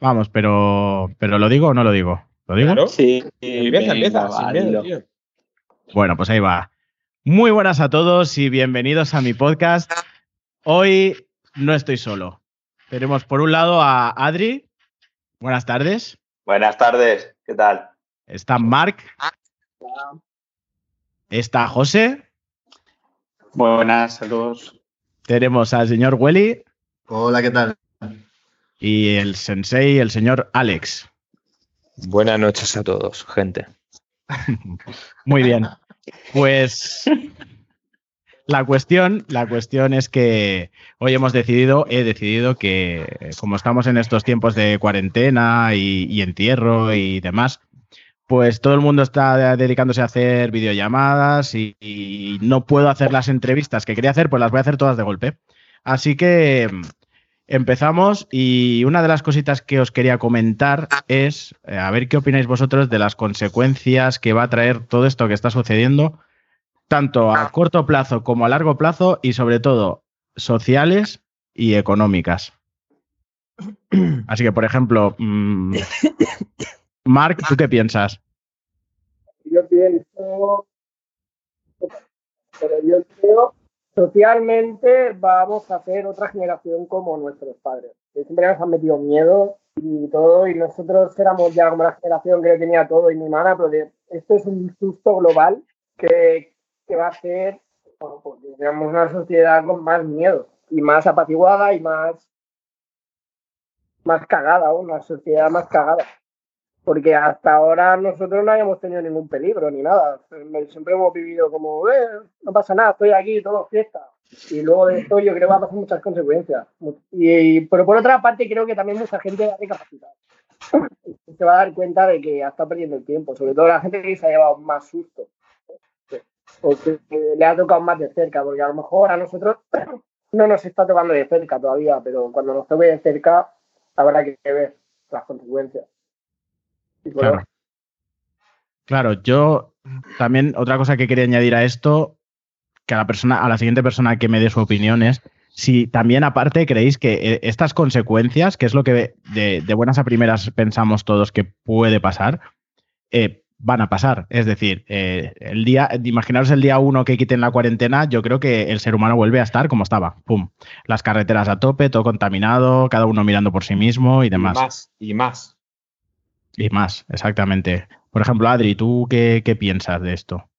Vamos, pero, pero ¿lo digo o no lo digo? ¿Lo digo? Claro. Sí. Empieza, empieza, va, miedo, tío. Bueno, pues ahí va. Muy buenas a todos y bienvenidos a mi podcast. Hoy no estoy solo. Tenemos por un lado a Adri. Buenas tardes. Buenas tardes, ¿qué tal? Está Marc. Está José. Buenas, saludos. Tenemos al señor Welly Hola, ¿qué tal? Y el sensei, el señor Alex. Buenas noches a todos, gente. Muy bien. Pues la cuestión, la cuestión es que hoy hemos decidido, he decidido que como estamos en estos tiempos de cuarentena y, y entierro y demás, pues todo el mundo está dedicándose a hacer videollamadas y, y no puedo hacer las entrevistas que quería hacer, pues las voy a hacer todas de golpe. Así que empezamos y una de las cositas que os quería comentar es, eh, a ver qué opináis vosotros de las consecuencias que va a traer todo esto que está sucediendo, tanto a corto plazo como a largo plazo y sobre todo sociales y económicas. Así que, por ejemplo, mm, Marc, ¿tú qué piensas? yo pienso, pero yo creo, socialmente vamos a ser otra generación como nuestros padres, que siempre nos han metido miedo y todo, y nosotros éramos ya como la generación que tenía todo y mi mana, pero de- esto es un susto global que, que va a ser, pues, digamos, una sociedad con más miedo y más apaciguada y más, más cagada, una sociedad más cagada porque hasta ahora nosotros no habíamos tenido ningún peligro ni nada. Siempre hemos vivido como, eh, no pasa nada, estoy aquí, todo fiesta. Y luego de esto yo creo que va a pasar muchas consecuencias. Y, pero por otra parte creo que también mucha gente va a recapacitar. Se va a dar cuenta de que estado perdiendo el tiempo, sobre todo la gente que se ha llevado más susto. O que le ha tocado más de cerca, porque a lo mejor a nosotros no nos está tocando de cerca todavía, pero cuando nos toque de cerca habrá que ver las consecuencias. Y Claro. Claro, yo también otra cosa que quería añadir a esto, que a la persona, a la siguiente persona que me dé su opinión es si también aparte creéis que eh, estas consecuencias, que es lo que de, de buenas a primeras pensamos todos que puede pasar, eh, van a pasar. Es decir, eh, el día, imaginaros el día uno que quiten la cuarentena, yo creo que el ser humano vuelve a estar como estaba. Pum. Las carreteras a tope, todo contaminado, cada uno mirando por sí mismo y Y demás. más, y más. Y más, exactamente. Por ejemplo, Adri, ¿tú qué, qué piensas de esto?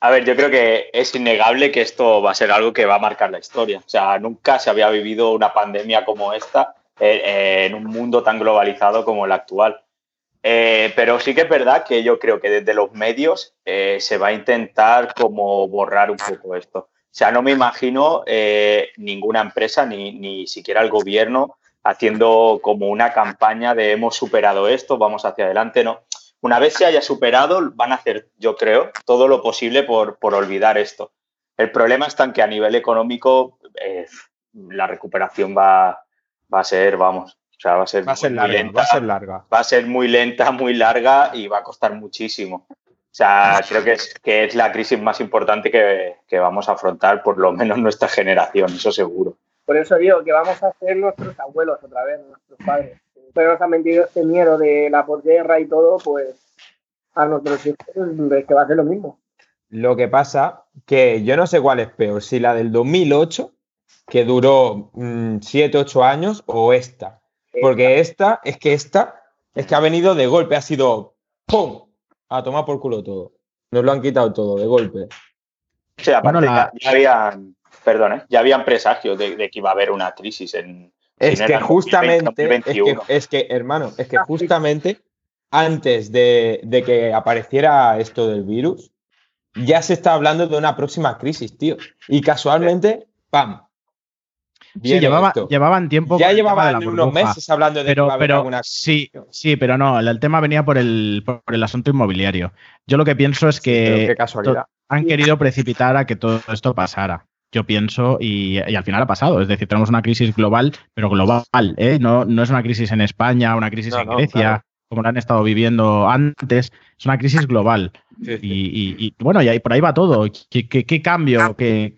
A ver, yo creo que es innegable que esto va a ser algo que va a marcar la historia. O sea, nunca se había vivido una pandemia como esta eh, eh, en un mundo tan globalizado como el actual. Eh, pero sí que es verdad que yo creo que desde los medios se va a intentar como borrar un poco esto. O sea, no me imagino ninguna empresa, ni, ni siquiera el gobierno, haciendo como una campaña de hemos superado esto, vamos hacia adelante, ¿no? Una vez se haya superado, van a hacer, yo creo, todo lo posible por, por olvidar esto. El problema está en que a nivel económico eh, la recuperación va, va a ser, vamos, o sea, va a ser, Va a ser muy larga, lenta va a ser larga. va a ser muy lenta, muy larga y va a costar muchísimo. O sea, creo que es, que es la crisis más importante que, que vamos a afrontar, por lo menos nuestra generación, eso seguro. Por eso digo que vamos a ser nuestros abuelos otra vez, nuestros padres. Pero nos han metido este miedo de la posguerra y todo, pues a nuestros hijos es que va a ser lo mismo. Lo que pasa que yo no sé cuál es peor, si la del 2008, que duró 7, 8 años, o esta. Porque esta, es que esta, es que ha venido de golpe, ha sido ¡pum! A tomar por culo todo. Nos lo han quitado todo, de golpe. O sea, aparte Bueno, la- ya, ya habían, perdón, ¿eh? ya habían presagios de, de que iba a haber una crisis en... Es que justamente, 2020, es que, 2021. es que, hermano, es que Ah, justamente antes de, de que apareciera esto del virus, ya se está hablando de una próxima crisis, tío. Y casualmente, ¡pam! Sí, llevaba- llevaban tiempo. ya llevaban unos meses hablando de que Pero, iba a haber pero alguna sí, sí, pero no, el, el tema venía por el, por el asunto inmobiliario. Yo lo que pienso es que qué casualidad. han querido precipitar a que todo esto pasara. Yo pienso, y, y al final ha pasado. Es decir, tenemos una crisis global, pero global, ¿eh? No, no es una crisis en España, una crisis No, en no, Grecia, claro. como la han estado viviendo antes. Es una crisis global. Sí, sí. Y, y- y, bueno, y ahí por ahí va todo. ¿Qué, qué- qué cambio que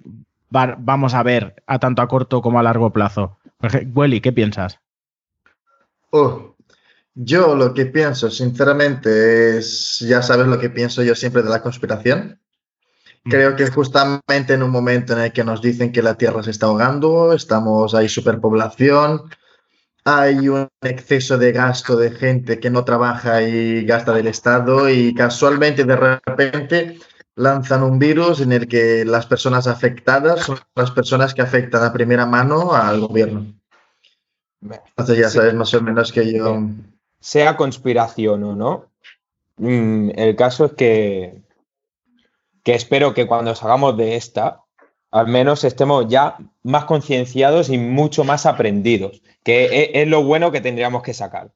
va- vamos a ver a tanto a corto como a largo plazo? Welly, ¿qué piensas? Oh, Yo lo que pienso, sinceramente, es, ya sabes lo que pienso yo siempre de la conspiración. Creo que justamente en un momento en el que nos dicen que la Tierra se está ahogando, estamos, hay superpoblación, hay un exceso de gasto de gente que no trabaja y gasta del Estado y casualmente de repente lanzan un virus en el que las personas afectadas son las personas que afectan a primera mano al gobierno. Entonces ya Sí. sabes más o menos que yo... sea conspiración o no, mm, el caso es que, que espero que cuando salgamos de esta, al menos estemos ya más concienciados y mucho más aprendidos, que e- es, lo bueno que tendríamos que sacar.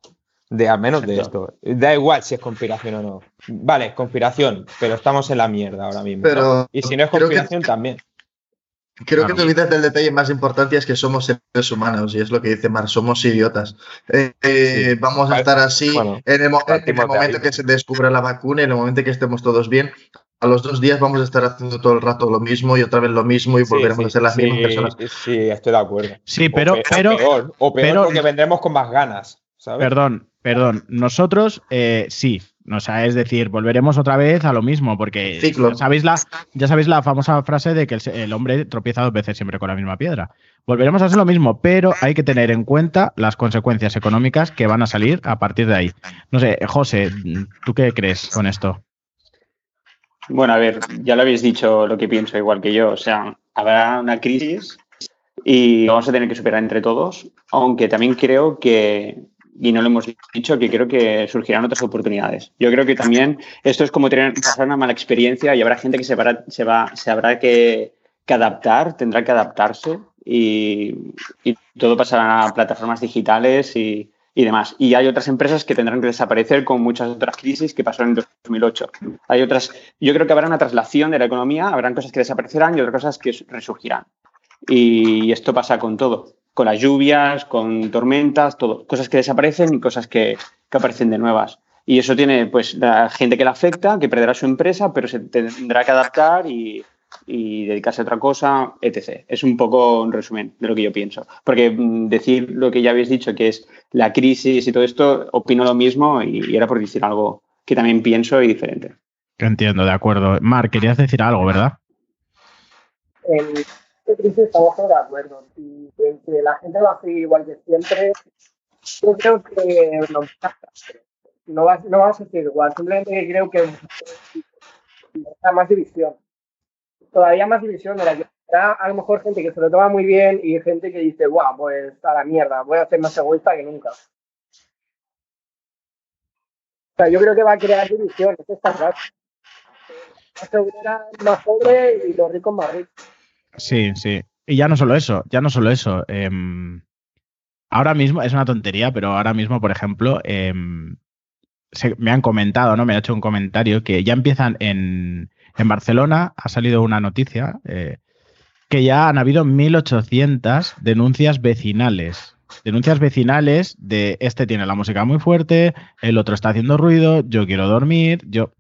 De, al menos de esto. Da igual si es conspiración o no. Vale, es conspiración, pero estamos en la mierda ahora mismo. y si no es que- conspiración, también. Creo Claro. que te olvidas del detalle más importante, es que somos seres humanos, y es lo que dice Mar, somos idiotas. Eh, eh, Sí. Vamos a estar así Bueno, en el, en el momento que se descubra la vacuna, en el momento que estemos todos bien. A los dos días vamos a estar haciendo todo el rato lo mismo y otra vez lo mismo y Sí, volveremos sí, a ser las sí, mismas personas. Sí, estoy de acuerdo. Sí, O pero, pe- o pero, peor, o peor pero- porque vendremos con más ganas. ¿sabes? perdón, perdón, nosotros eh, sí, o sea, es decir, volveremos otra vez a lo mismo, porque Ciclo. ya sabéis la, ya sabéis la famosa frase de que el, el hombre tropieza dos veces siempre con la misma piedra. Volveremos a hacer lo mismo, pero hay que tener en cuenta las consecuencias económicas que van a salir a partir de ahí. No sé, José, ¿tú qué crees con esto? Bueno, a ver, ya lo habéis dicho lo que pienso igual que yo. O sea, habrá una crisis y lo vamos a tener que superar entre todos, aunque también creo que, y no lo hemos dicho, que creo que surgirán otras oportunidades. Yo creo que también esto es como tener, pasar una mala experiencia y habrá gente que se, va- se, va, se habrá que, que adaptar, tendrá que adaptarse y, y todo pasará a plataformas digitales y, y demás. Y hay otras empresas que tendrán que desaparecer con muchas otras crisis que pasaron en 2008. Hay otras, yo creo que habrá una traslación de la economía, habrán cosas que desaparecerán y otras cosas que resurgirán. Y esto pasa con todo, con las lluvias, con tormentas, todo. Cosas que desaparecen y cosas que, que aparecen de nuevas. Y eso tiene, pues, la gente que la afecta, que perderá su empresa, pero se tendrá que adaptar y, y dedicarse a otra cosa, etc. Es un poco un resumen de lo que yo pienso. Porque mm, decir lo que ya habéis dicho, que es la crisis y todo esto, opino lo mismo y, y era por decir algo que también pienso y diferente. Entiendo, de acuerdo. Mar, querías decir algo, ¿verdad? En esta crisis estamos todos de acuerdo. Y en que la gente va a seguir igual que siempre, yo creo que no, no, va, no va a ser igual. Simplemente creo que hay más división. Todavía más división de la que habrá a lo mejor gente que se lo toma muy bien y gente que dice, guau, pues a la mierda, voy a ser más egoísta que nunca. O sea, yo creo que va a crear división, eso está claro. Más obrera más pobre y los ricos más ricos. Sí, sí. Y ya no solo eso, ya no solo eso. em, ahora mismo, es una tontería, pero ahora mismo, por ejemplo, em, se- me han comentado, ¿no? Me ha hecho un comentario que ya empiezan en, en Barcelona, ha salido una noticia, eh, que ya han habido 1.800 denuncias vecinales. Denuncias vecinales de este tiene la música muy fuerte, el otro está haciendo ruido, yo quiero dormir, yo...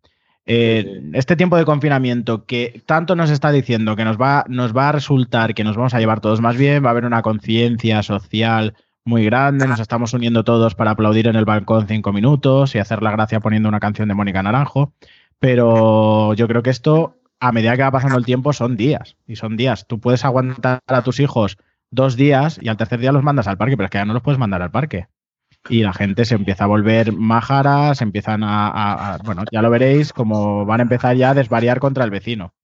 Eh. Este tiempo de confinamiento que tanto nos está diciendo que nos va, nos va a resultar que nos vamos a llevar todos más bien, va a haber una conciencia social muy grande, nos estamos uniendo todos para aplaudir en el balcón cinco minutos y hacer la gracia poniendo una canción de Mónica Naranjo, pero yo creo que esto a medida que va pasando el tiempo son días y son días. Tú puedes aguantar a tus hijos dos días y al tercer día los mandas al parque, pero es que ya no los puedes mandar al parque. Y la gente se empieza a volver májaras, se empiezan a, Bueno, ya lo veréis, como van a empezar ya a desvariar contra el vecino.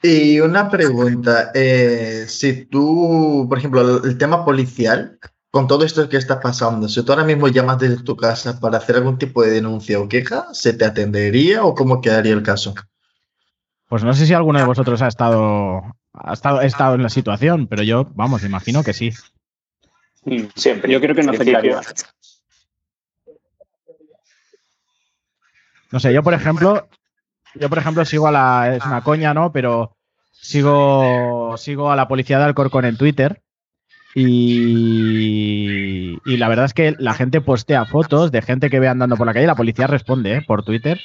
Y una pregunta, eh, si tú, por ejemplo, el tema policial, con todo esto que está pasando, si tú ahora mismo llamas desde tu casa para hacer algún tipo de denuncia o queja, ¿se te atendería o cómo quedaría el caso? Pues no sé si alguno de vosotros ha estado, ha estado, ha estado en la situación, pero yo, vamos, imagino que sí. Siempre. Yo creo que no afectaría. No sé, yo por ejemplo, yo por ejemplo sigo a la, es una coña, ¿no? Pero sigo, sigo a la policía de Alcorcón en Twitter y, y la verdad es que la gente postea fotos de gente que ve andando por la calle, la policía responde ¿eh? por Twitter.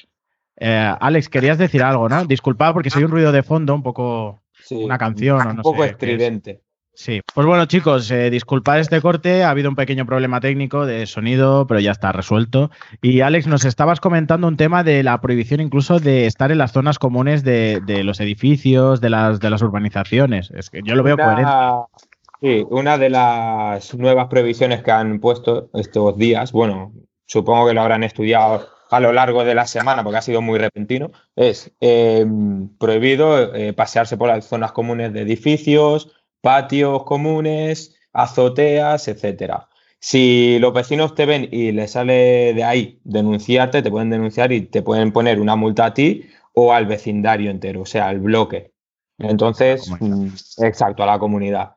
Eh, Alex, querías decir algo, ¿no? Disculpad porque soy un ruido de fondo, un poco Sí, una canción o un no poco sé estridente. Sí, pues bueno chicos, eh, disculpad este corte, ha habido un pequeño problema técnico de sonido, pero ya está resuelto. Y Alex, nos estabas comentando un tema de la prohibición incluso de estar en las zonas comunes de, de los edificios, de las, de las urbanizaciones. Es que yo lo veo Una- coherente. Sí, una de las nuevas prohibiciones que han puesto estos días, bueno, supongo que lo habrán estudiado a lo largo de la semana porque ha sido muy repentino, es eh, prohibido eh, pasearse por las zonas comunes de edificios, patios comunes, azoteas, etcétera. Si los vecinos te ven y les sale de ahí denunciarte, te pueden denunciar y te pueden poner una multa a ti o al vecindario entero, o sea, al bloque. Entonces, mm, exacto, a la comunidad.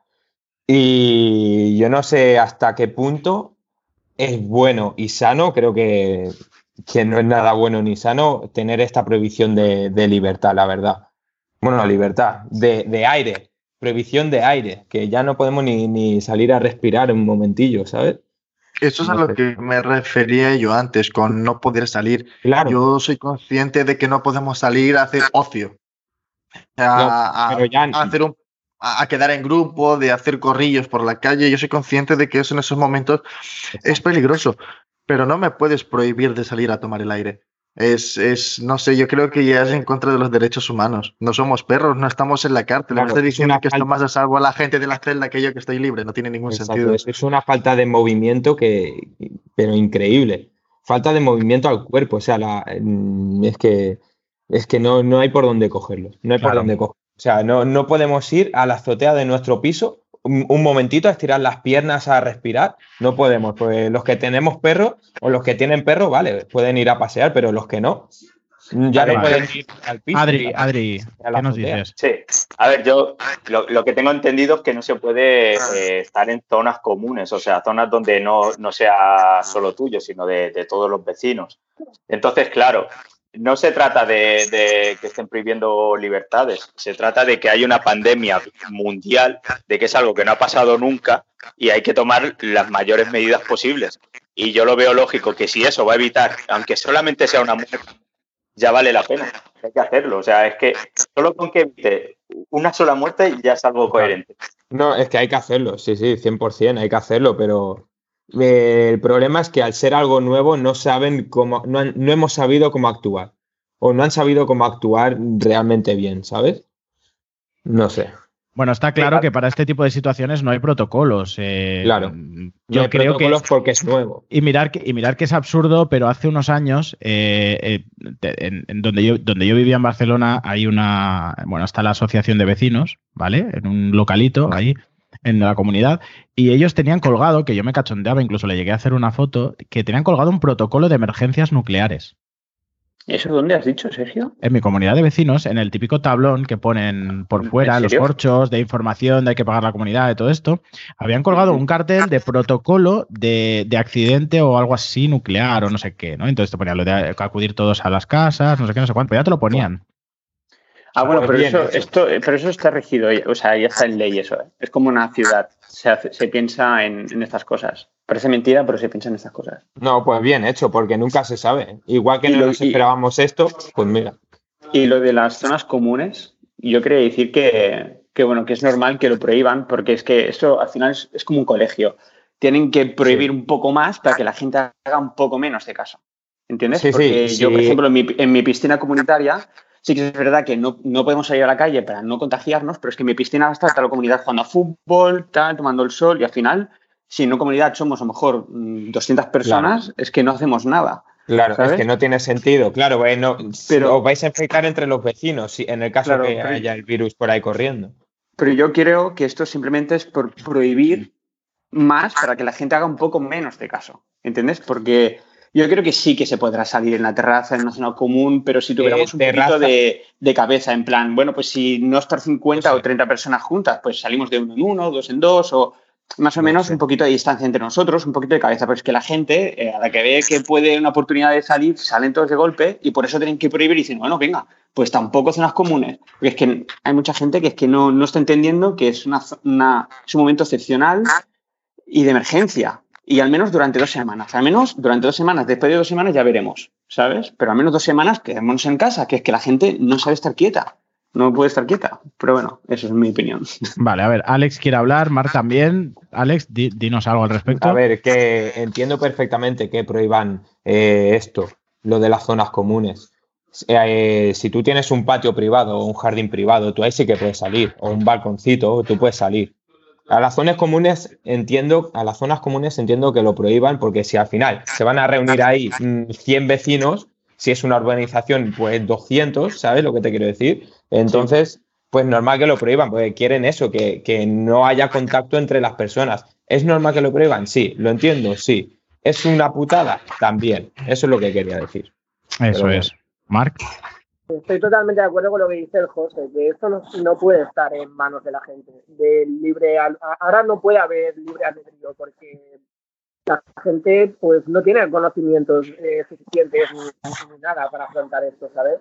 Y yo no sé hasta qué punto es bueno y sano, creo que, que no es nada bueno ni sano tener esta prohibición de, de libertad, la verdad. Bueno, no, libertad, de, de aire, prohibición de aire, que ya no podemos ni, ni salir a respirar un momentillo, ¿sabes? Eso es a lo que me refería yo antes, con no poder salir. Claro, Yo soy consciente de que no podemos salir a hacer ocio. A, pero ya- a hacer un- a a quedar en grupo, de hacer corrillos por la calle. Yo soy consciente de que eso en esos momentos es peligroso, pero no me puedes prohibir de salir a tomar el aire. Es, es, no sé, yo creo que ya es en contra de los derechos humanos. No somos perros, no estamos en la cárcel. Claro, me estás es diciendo que estoy falta- más a salvo a la gente de la celda que yo que estoy libre. No tiene ningún Exacto, sentido. es una falta de movimiento que, pero increíble. Falta de movimiento al cuerpo, o sea, la- mm, es que, es que no, no hay por dónde cogerlo, no hay por dónde cogerlo. O sea, no, no podemos ir a la azotea de nuestro piso un, un momentito a estirar las piernas a respirar, no podemos. Pues los que tenemos perros o los que tienen perros, vale, pueden ir a pasear, pero los que no, ya no pueden ir al piso. Adri, Adri, a la ¿qué nos dices? Sí, a ver, yo lo, lo que tengo entendido es que no se puede eh, estar en zonas comunes, o sea, zonas donde no, no sea solo tuyo, sino de, de todos los vecinos. Entonces, claro, no se trata de, que estén prohibiendo libertades, se trata de que hay una pandemia mundial, de que es algo que no ha pasado nunca y hay que tomar las mayores medidas posibles. Y yo lo veo lógico que si eso va a evitar, aunque solamente sea una muerte, ya vale la pena. Hay que hacerlo. O sea, es que solo con que evite una sola muerte ya es algo coherente. No, es que hay que hacerlo, sí, sí, 100%, hay que hacerlo, pero eh, el problema es que al ser algo nuevo no saben cómo, no, han- no hemos sabido cómo actuar, o no han sabido cómo actuar realmente bien, ¿sabes? No sé. Bueno, está claro que para este tipo de situaciones no hay protocolos. eh, Claro. Yo No hay creo que protocolos porque es nuevo. Y mirar, que, y mirar que es absurdo, pero hace unos años, eh, eh, en, en donde, yo, donde yo vivía en Barcelona, hay una, bueno, está la asociación de vecinos, ¿vale? En un localito ahí, en la comunidad, y ellos tenían colgado, que yo me cachondeaba, incluso le llegué a hacer una foto, que tenían colgado un protocolo de emergencias nucleares. ¿Eso dónde has dicho, Sergio? En mi comunidad de vecinos, en el típico tablón que ponen por ¿En fuera los corchos de información de hay que pagar la comunidad, de todo esto, habían colgado un cartel de protocolo de, de accidente o algo así nuclear o no sé qué, ¿no? Entonces te ponían lo de acudir todos a las casas, no sé qué, no sé cuánto, pero ya te lo ponían. Ah, bueno, pero bien eso, hecho. esto, pero eso está regido, o sea, ya está en ley eso. ¿eh? Es como una ciudad, se, hace- se piensa en, en estas cosas. Parece mentira, pero se piensa en estas cosas. No, pues bien hecho, porque nunca se sabe. Igual que Y no lo- nos y- esperábamos esto, pues mira. Y lo de las zonas comunes, yo quería decir que, que, bueno, que es normal que lo prohíban, porque es que esto al final es, es como un colegio. Tienen que prohibir un poco más para que la gente haga un poco menos de caso. ¿Entiendes? Sí, sí, porque yo, por sí. ejemplo, en mi, en mi piscina comunitaria, sí que es verdad que no, no podemos salir a la calle para no contagiarnos, pero es que mi piscina está toda la comunidad jugando a fútbol, tal, tomando el sol, y al final, si en una comunidad somos a lo mejor mm, 200 personas, es que no hacemos nada. Claro, ¿Sabes? es que no tiene sentido. Claro, no, Pero- os vais a infectar entre los vecinos, si, en el caso Claro, que pero- haya el virus por ahí corriendo. Pero yo creo que esto simplemente es por prohibir más para que la gente haga un poco menos de caso. ¿Entiendes? Porque yo creo que sí que se podrá salir en la terraza, en una zona común, pero si tuviéramos un terraza. poquito de, de cabeza, en plan, bueno, pues si no estar 50 No sé. o 30 personas juntas, pues salimos de uno en uno, dos en dos, o más o No menos un poquito de distancia entre nosotros, un poquito de cabeza. Pero es que la gente, eh, a la que ve que puede una oportunidad de salir, salen todos de golpe y por eso tienen que prohibir y dicen, bueno, venga, pues tampoco zonas comunes. Porque es que hay mucha gente que es que no, no está entendiendo que es, una, una- es un momento excepcional y de emergencia. Y al menos durante dos semanas. Al menos durante dos semanas. Después de dos semanas ya veremos, ¿sabes? Pero al menos dos semanas quedémonos en casa, que es que la gente no sabe estar quieta. no puede estar quieta. Pero bueno, eso es mi opinión. Vale, a ver, Alex quiere hablar, Mar también. Alex, di- dinos algo al respecto. A ver, que entiendo perfectamente que prohíban eh, esto, lo de las zonas comunes. Eh, si tú tienes un patio privado o un jardín privado, tú ahí sí que puedes salir, o un balconcito, tú puedes salir. A las zonas comunes entiendo, a las zonas comunes entiendo que lo prohíban porque si al final se van a reunir ahí mm, 100 vecinos, si es una urbanización, pues 200, ¿sabes lo que te quiero decir? Entonces, pues normal que lo prohíban, porque quieren eso, que, que no haya contacto entre las personas. ¿Es normal que lo prohíban? Sí, lo entiendo, sí. ¿Es una putada? También. Eso es lo que quería decir. Eso pero es. Marc, Estoy totalmente de acuerdo con lo que dice el José, que esto no, no puede estar en manos de la gente. Del libre al- ahora no puede haber libre albedrío porque la gente pues no tiene conocimientos eh, suficientes ni, ni nada para afrontar esto, ¿sabes?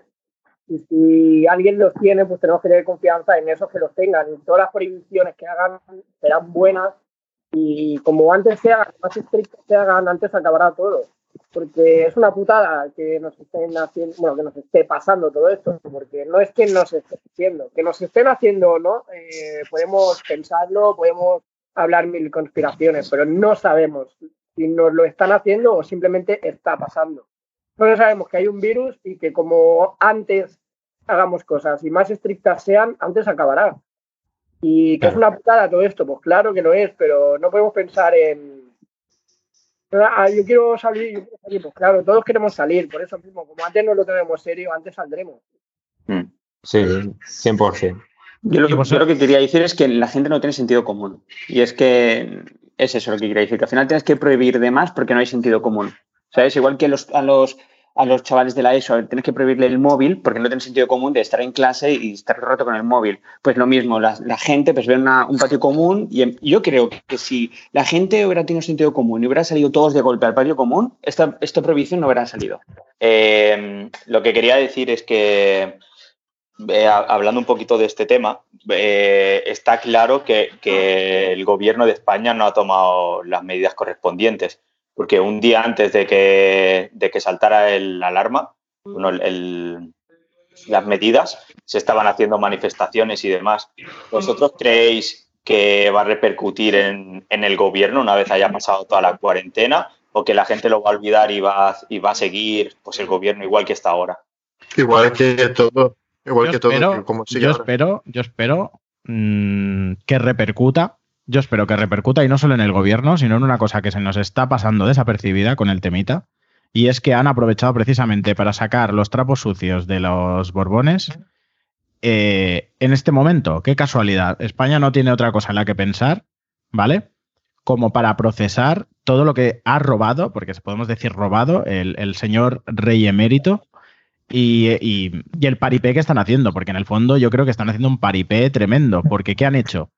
Y si alguien los tiene, pues tenemos que tener confianza en esos que los tengan. Y todas las prohibiciones que hagan serán buenas y como antes se hagan, más estrictas se hagan, antes acabará todo porque es una putada que nos estén haciendo, bueno, que nos esté pasando todo esto, porque no es que nos esté haciendo, que nos estén haciendo o no, eh, podemos pensarlo, podemos hablar mil conspiraciones, pero no sabemos si nos lo están haciendo o simplemente está pasando. Solo sabemos que hay un virus y que como antes hagamos cosas y más estrictas sean, antes acabará. Y que es una putada todo esto, pues claro que lo es, pero no podemos pensar en Ah, yo quiero salir, yo quiero salir. Pues claro, todos queremos salir, por eso mismo. Como antes no lo tenemos serio, antes saldremos. Sí, 100%. Yo lo, que, yo lo que quería decir es que la gente no tiene sentido común. Y es que es eso lo que quería decir, que al final tienes que prohibir de más porque no hay sentido común. ¿Sabes? Igual que los, a los a los chavales de la ESO tienes que prohibirle el móvil porque no tiene sentido común de estar en clase y estar rato con el móvil. Pues lo mismo, la, gente pues ve un patio común y em- yo creo que si la gente hubiera tenido sentido común y hubiera salido todos de golpe al patio común, esta, esta prohibición no hubiera salido. Eh, lo que quería decir es que, eh, hablando un poquito de este tema, eh, está claro que el gobierno de España no ha tomado las medidas correspondientes, porque un día antes de que, de que saltara el alarma, bueno, el- el- las medidas, se estaban haciendo manifestaciones y demás. ¿Vosotros creéis que va a repercutir en, en el gobierno una vez haya pasado toda la cuarentena? ¿O que la gente lo va a olvidar y va, a- y va a seguir pues, el gobierno igual que está ahora? Igual que todo. Igual yo que todo. espero, como sigue yo ahora. espero, yo espero mm, que repercuta. Yo espero que repercuta y no solo en el gobierno, sino en una cosa que se nos está pasando desapercibida con el temita. Y es que han aprovechado precisamente para sacar los trapos sucios de los Borbones eh, en este momento. Qué casualidad. España no tiene otra cosa en la que pensar, ¿vale? Como para procesar todo lo que ha robado, porque podemos decir robado, el, señor rey emérito y- y el paripé que están haciendo, porque en el fondo yo creo que están haciendo un paripé tremendo, porque ¿qué han hecho?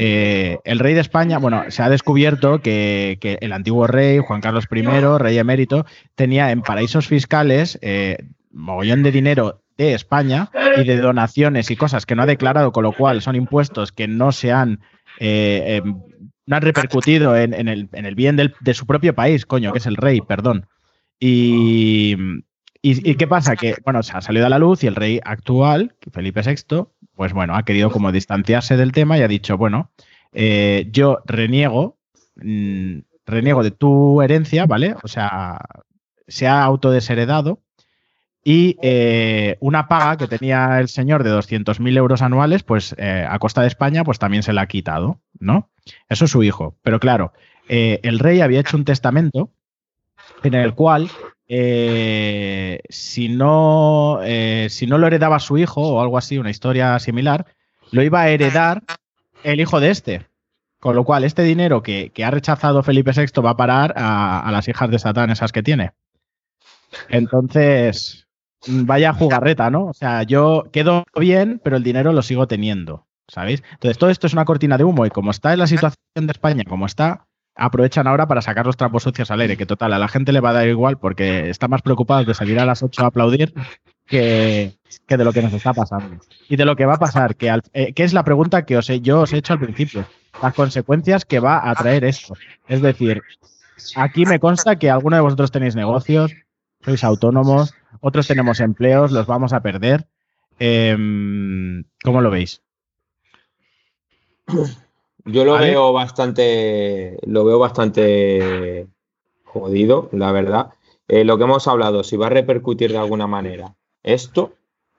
Eh, el rey de España, bueno, se ha descubierto que, el antiguo rey, Juan Carlos I, rey emérito, tenía en paraísos fiscales eh, mogollón de dinero de España y de donaciones y cosas que no ha declarado, con lo cual son impuestos que no se han, eh, eh, no han repercutido en, el, en el bien de su propio país, coño, que es el rey, perdón. Y, y, y qué pasa? Que, bueno, se ha salido a la luz y el rey actual, Felipe VI, pues bueno, ha querido como distanciarse del tema y ha dicho, bueno, eh, yo reniego, mm, reniego de tu herencia, ¿vale? O sea, se ha autodesheredado y eh, una paga que tenía el señor de 200.000 euros anuales, pues eh, a costa de España, pues también se la ha quitado, ¿no? Eso es su hijo. Pero claro, el rey había hecho un testamento en el cual eh, si, no, eh, si no lo heredaba su hijo o algo así, una historia similar, lo iba a heredar el hijo de este. Con lo cual, este dinero que, que ha rechazado Felipe VI va a parar a, a las hijas de Satán, esas que tiene. Entonces, vaya jugarreta, ¿no? O sea, yo quedo bien, pero el dinero lo sigo teniendo, ¿sabéis? Entonces, todo esto es una cortina de humo y como está en la situación de España, como está, aprovechan ahora para sacar los trapos sucios al aire, que total, a la gente le va a dar igual porque está más preocupado de salir a las 8 a aplaudir que, que de lo que nos está pasando. Y de lo que va a pasar, que, al- eh, que es la pregunta que os yo os he hecho al principio, las consecuencias que va a traer esto. Es decir, aquí me consta que alguno de vosotros tenéis negocios, sois autónomos, otros tenemos empleos, los vamos a perder. Em, ¿Cómo lo veis? Yo lo ¿Vale? veo bastante, lo veo bastante jodido, la verdad. Eh, lo que hemos hablado, si va a repercutir de alguna manera esto,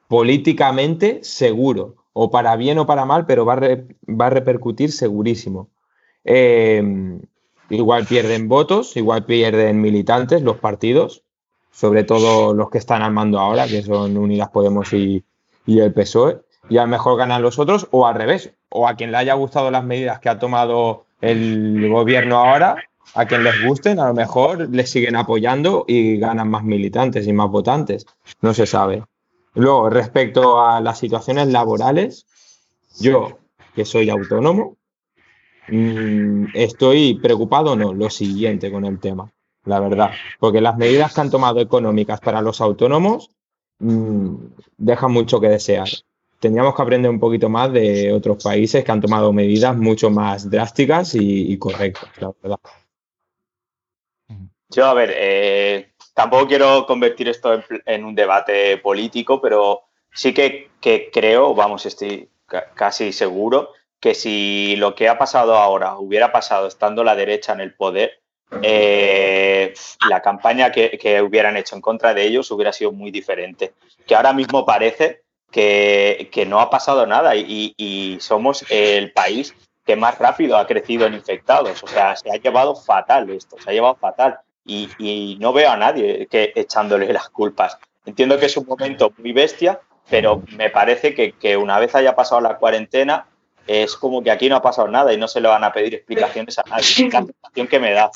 políticamente seguro, o para bien o para mal, pero va a, re- va a repercutir segurísimo. Eh, igual pierden votos, igual pierden militantes los partidos, sobre todo los que están al mando ahora, que son Unidas Podemos y, y el PSOE, y a lo mejor ganan los otros, o al revés, o a quien le haya gustado las medidas que ha tomado el gobierno ahora, a quien les gusten, a lo mejor les siguen apoyando y ganan más militantes y más votantes, no se sabe. Luego, respecto a las situaciones laborales, yo, que soy autónomo, mm, estoy preocupado, no, lo siguiente con el tema, la verdad, porque las medidas que han tomado económicas para los autónomos mm, dejan mucho que desear. Tendríamos que aprender un poquito más de otros países que han tomado medidas mucho más drásticas y, correctas, la verdad. Yo, a ver, eh, tampoco quiero convertir esto en, un debate político, pero sí que, creo, vamos, estoy ca- casi seguro, que si lo que ha pasado ahora hubiera pasado estando la derecha en el poder, eh, la campaña que hubieran hecho en contra de ellos hubiera sido muy diferente. Que ahora mismo parece que, que no ha pasado nada y, y somos el país que más rápido ha crecido en infectados. O sea, se ha llevado fatal esto, se ha llevado fatal. Y, y no veo a nadie que echándole las culpas. Entiendo que es un momento muy bestia, pero me parece que, que una vez haya pasado la cuarentena, es como que aquí no ha pasado nada y no se le van a pedir explicaciones a nadie. Es la sensación que me da.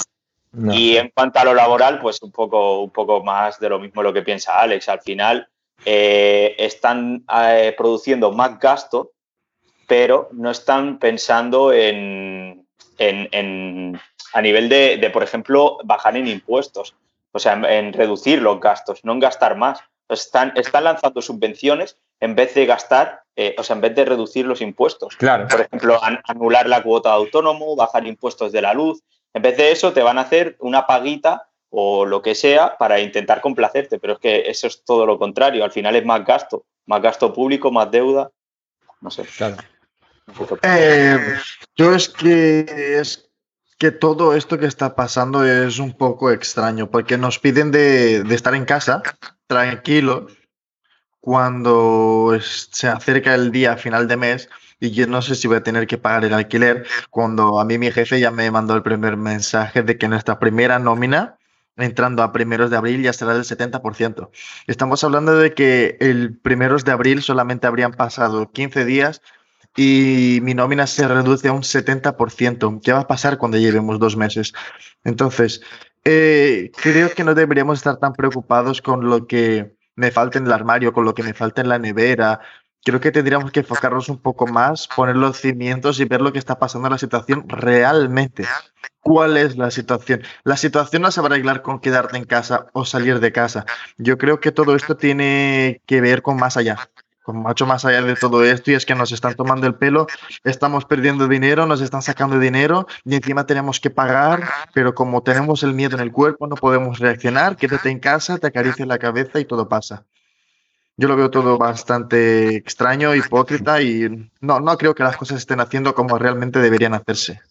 No. Y en cuanto a lo laboral, pues un poco, un poco más de lo mismo lo que piensa Alex. Al final eh, están eh, produciendo más gasto, pero no están pensando en, en- en- a nivel de, de, por ejemplo, bajar en impuestos, o sea, en, en reducir los gastos, no en gastar más. Están, están lanzando subvenciones en vez de gastar, eh, o sea, en vez de reducir los impuestos Claro. por ejemplo, an- anular la cuota de autónomo, bajar impuestos de la luz. En vez de eso, te van a hacer una paguita o lo que sea para intentar complacerte, pero es que eso es todo lo contrario. Al final es más gasto, más gasto público, más deuda. No sé. Claro. Eh, yo es que es que todo esto que está pasando es un poco extraño, porque nos piden de, de estar en casa, tranquilo, cuando se acerca el día final de mes y yo no sé si voy a tener que pagar el alquiler, cuando a mí mi jefe ya me mandó el primer mensaje de que nuestra primera nómina, entrando a primeros de abril, ya será del 70%. Estamos hablando de que el primeros de abril solamente habrían pasado 15 días y mi nómina se reduce a un 70%. ¿Qué va a pasar cuando llevemos dos meses? Entonces, eh, creo que no deberíamos estar tan preocupados con lo que me falta en el armario, con lo que me falta en la nevera. Creo que tendríamos que enfocarnos un poco más, poner los cimientos y ver lo que está pasando en la situación realmente. ¿Cuál es la situación? La situación no se va a arreglar con quedarte en casa o salir de casa. Yo creo que todo esto tiene que ver con más allá con mucho más allá de todo esto y es que nos están tomando el pelo, estamos perdiendo dinero, nos están sacando dinero y encima tenemos que pagar, pero como tenemos el miedo en el cuerpo no podemos reaccionar, quédate en casa, te acaricia la cabeza y todo pasa. Yo lo veo todo bastante extraño, hipócrita y no, no creo que las cosas estén haciendo como realmente deberían hacerse.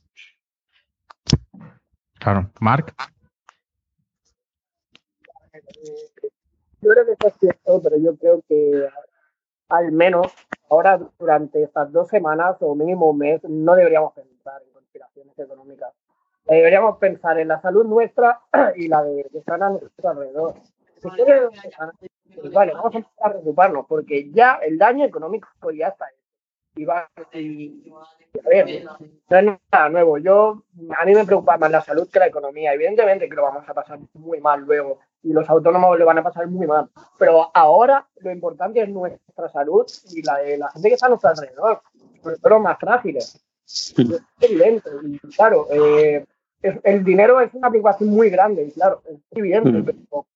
Claro. Marc, Yo creo que eso es cierto, pero yo creo que al menos ahora durante estas dos semanas o mínimo un mes no deberíamos pensar en conspiraciones económicas. Deberíamos pensar en la salud nuestra y la de que están a nuestro alrededor. Pues vale, vamos a empezar a preocuparnos porque ya el daño económico ya está. Y va, y, a ver, no es nada nuevo. Yo, a mí me preocupa más la salud que la economía. Evidentemente que lo vamos a pasar muy mal luego y los autónomos lo van a pasar muy mal. Pero ahora lo importante es nuestra salud y la de la gente que está a nuestro alrededor, sobre todo los más frágiles. Es evidente. Y claro, eh, el dinero es una preocupación muy grande, y claro, es evidente, Mm. pero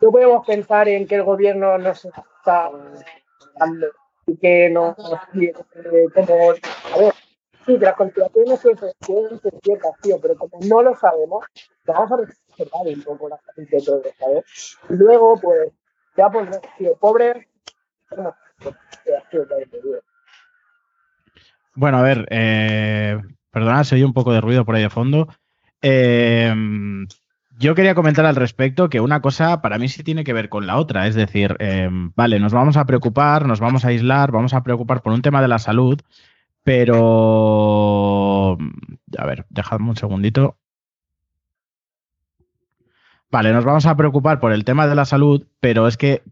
no podemos pensar en que el gobierno nos está dando y que no eh, como a ver sí que las conspiraciones pueden ser ciertas tío pero como no lo sabemos vamos a reservar un poco la gente todo ¿sabes? y luego pues ya pues tío pobres Bueno, a ver, eh, perdonad, oye un poco de ruido por ahí de fondo. Eh, yo quería comentar al respecto que una cosa para mí sí tiene que ver con la otra. Es decir, eh, vale, nos vamos a preocupar, nos vamos a aislar, vamos a preocupar por un tema de la salud, pero... A ver, dejadme un segundito. Vale, nos vamos a preocupar por el tema de la salud, pero es que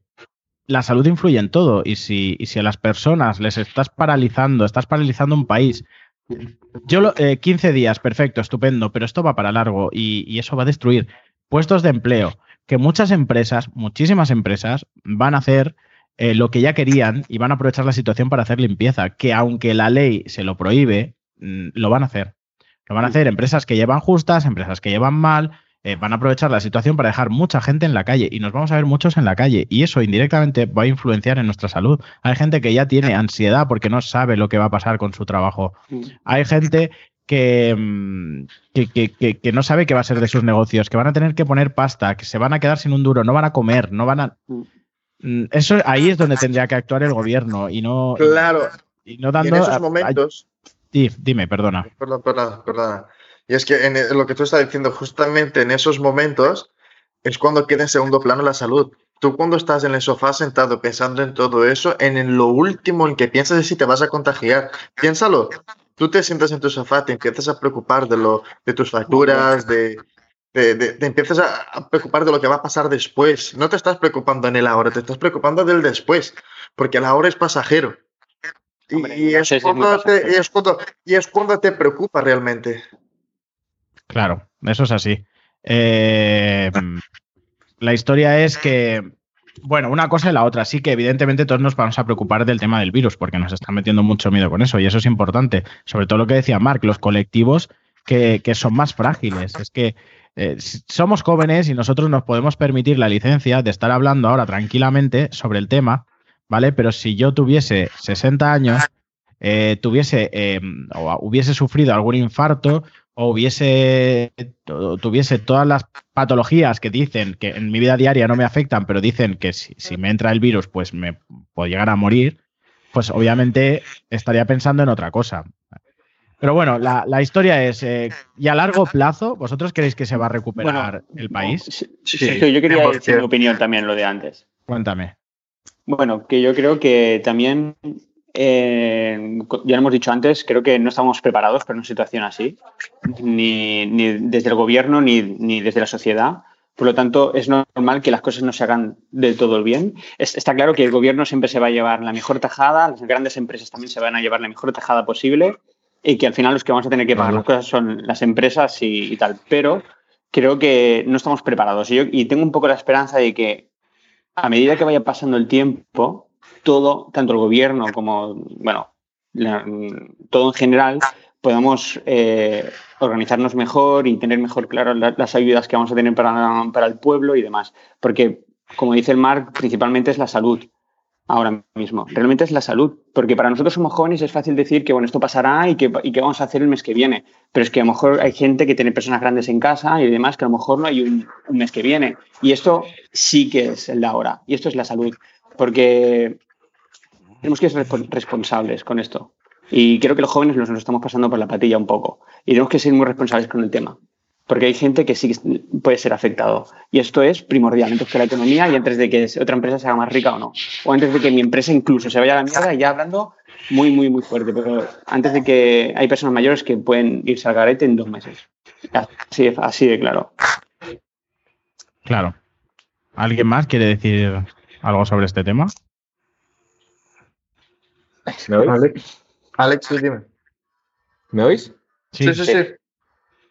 la salud influye en todo y si, y si a las personas les estás paralizando, estás paralizando un país. Yo lo, eh, 15 días, perfecto, estupendo, pero esto va para largo y, y eso va a destruir puestos de empleo que muchas empresas, muchísimas empresas, van a hacer eh, lo que ya querían y van a aprovechar la situación para hacer limpieza, que aunque la ley se lo prohíbe, mm, lo van a hacer. Lo van a hacer empresas que llevan justas, empresas que llevan mal, eh, van a aprovechar la situación para dejar mucha gente en la calle y nos vamos a ver muchos en la calle y eso indirectamente va a influenciar en nuestra salud. Hay gente que ya tiene ansiedad porque no sabe lo que va a pasar con su trabajo. Hay gente que, mm, que, que- que- que no sabe qué va a ser de sus negocios, que van a tener que poner pasta, que se van a quedar sin un duro, no van a comer, no van a... Mm, Eso ahí es donde tendría que actuar el gobierno y no, Claro, y no y dando... en esos a- a- momentos, Di- dime, perdona. Perdón, perdón, perdona. Y es que en el- lo que tú estás diciendo, justamente en esos momentos es cuando queda en segundo plano la salud. Tú cuando estás en el sofá sentado pensando en todo eso, en lo último en que piensas es si te vas a contagiar. Piénsalo. Tú te sientas en tu sofá, te empiezas a preocupar de, lo, de tus facturas, de, de- de- te empiezas a, preocupar de lo que va a pasar después. No te estás preocupando en el ahora, te estás preocupando del después, porque el ahora es pasajero. Y, Hombre, y es es cuando te, y es cuando- y es cuando te preocupa realmente. Claro, eso es así. Eh, la historia es que, bueno, una cosa y la otra. Sí que evidentemente todos nos vamos a preocupar del tema del virus porque nos están metiendo mucho miedo con eso y eso es importante. Sobre todo lo que decía Mark, los colectivos que, que son más frágiles. Es que eh, somos jóvenes y nosotros nos podemos permitir la licencia de estar hablando ahora tranquilamente sobre el tema, ¿vale? Pero si yo tuviese 60 años, eh, tuviese eh, o hubiese sufrido algún infarto o hubiese o tuviese todas las patologías que dicen que en mi vida diaria no me afectan, pero dicen que si, si me entra el virus, pues me puedo llegar a morir, pues obviamente estaría pensando en otra cosa. Pero bueno, la, la historia es, eh, y a largo plazo, ¿vosotros creéis que se va a recuperar el país? Sí, Sí, Sergio, yo quería 100%. decir mi opinión también, lo de antes. Cuéntame. Bueno, que yo creo que también, eh, ya lo hemos dicho antes, creo que no estamos preparados para una situación así, ni, ni desde el gobierno ni, ni desde la sociedad. Por lo tanto, es normal que las cosas no se hagan del todo bien. Es- está claro que el gobierno siempre se va a llevar la mejor tajada, las grandes empresas también se van a llevar la mejor tajada posible y que al final los que vamos a tener que pagar las cosas son las empresas y, y tal. Pero creo que no estamos preparados. Y, yo, y tengo un poco la esperanza de que a medida que vaya pasando el tiempo, todo, tanto el gobierno como, bueno, la- todo en general, podamos eh, organizarnos mejor y tener mejor claro la- las ayudas que vamos a tener para, para el pueblo y demás. Porque, como dice el Marc, principalmente es la salud ahora mismo. Realmente es la salud. Porque para nosotros somos jóvenes es fácil decir que, bueno, esto pasará y que, y que vamos a hacer el mes que viene. Pero es que a lo mejor hay gente que tiene personas grandes en casa y demás que a lo mejor no hay un, mes que viene. Y esto sí que es el de ahora. Y esto es la salud. Porque tenemos que ser respo- responsables con esto. Y creo que los jóvenes nos estamos pasando por la patilla un poco. Y tenemos que ser muy responsables con el tema. Porque hay gente que sí puede ser afectado. Y esto es primordial antes que la economía y antes de que otra empresa se haga más rica o no. O antes de que mi empresa incluso se vaya a la mierda, y ya hablando muy, muy, muy fuerte. Pero antes de que hay personas mayores que pueden irse al garete en dos meses. Así, así de claro. Claro. ¿Alguien más quiere decir algo sobre este tema? ¿Me oís? Alex, Alex, tú dime. ¿Me oís? Sí, sí, sí.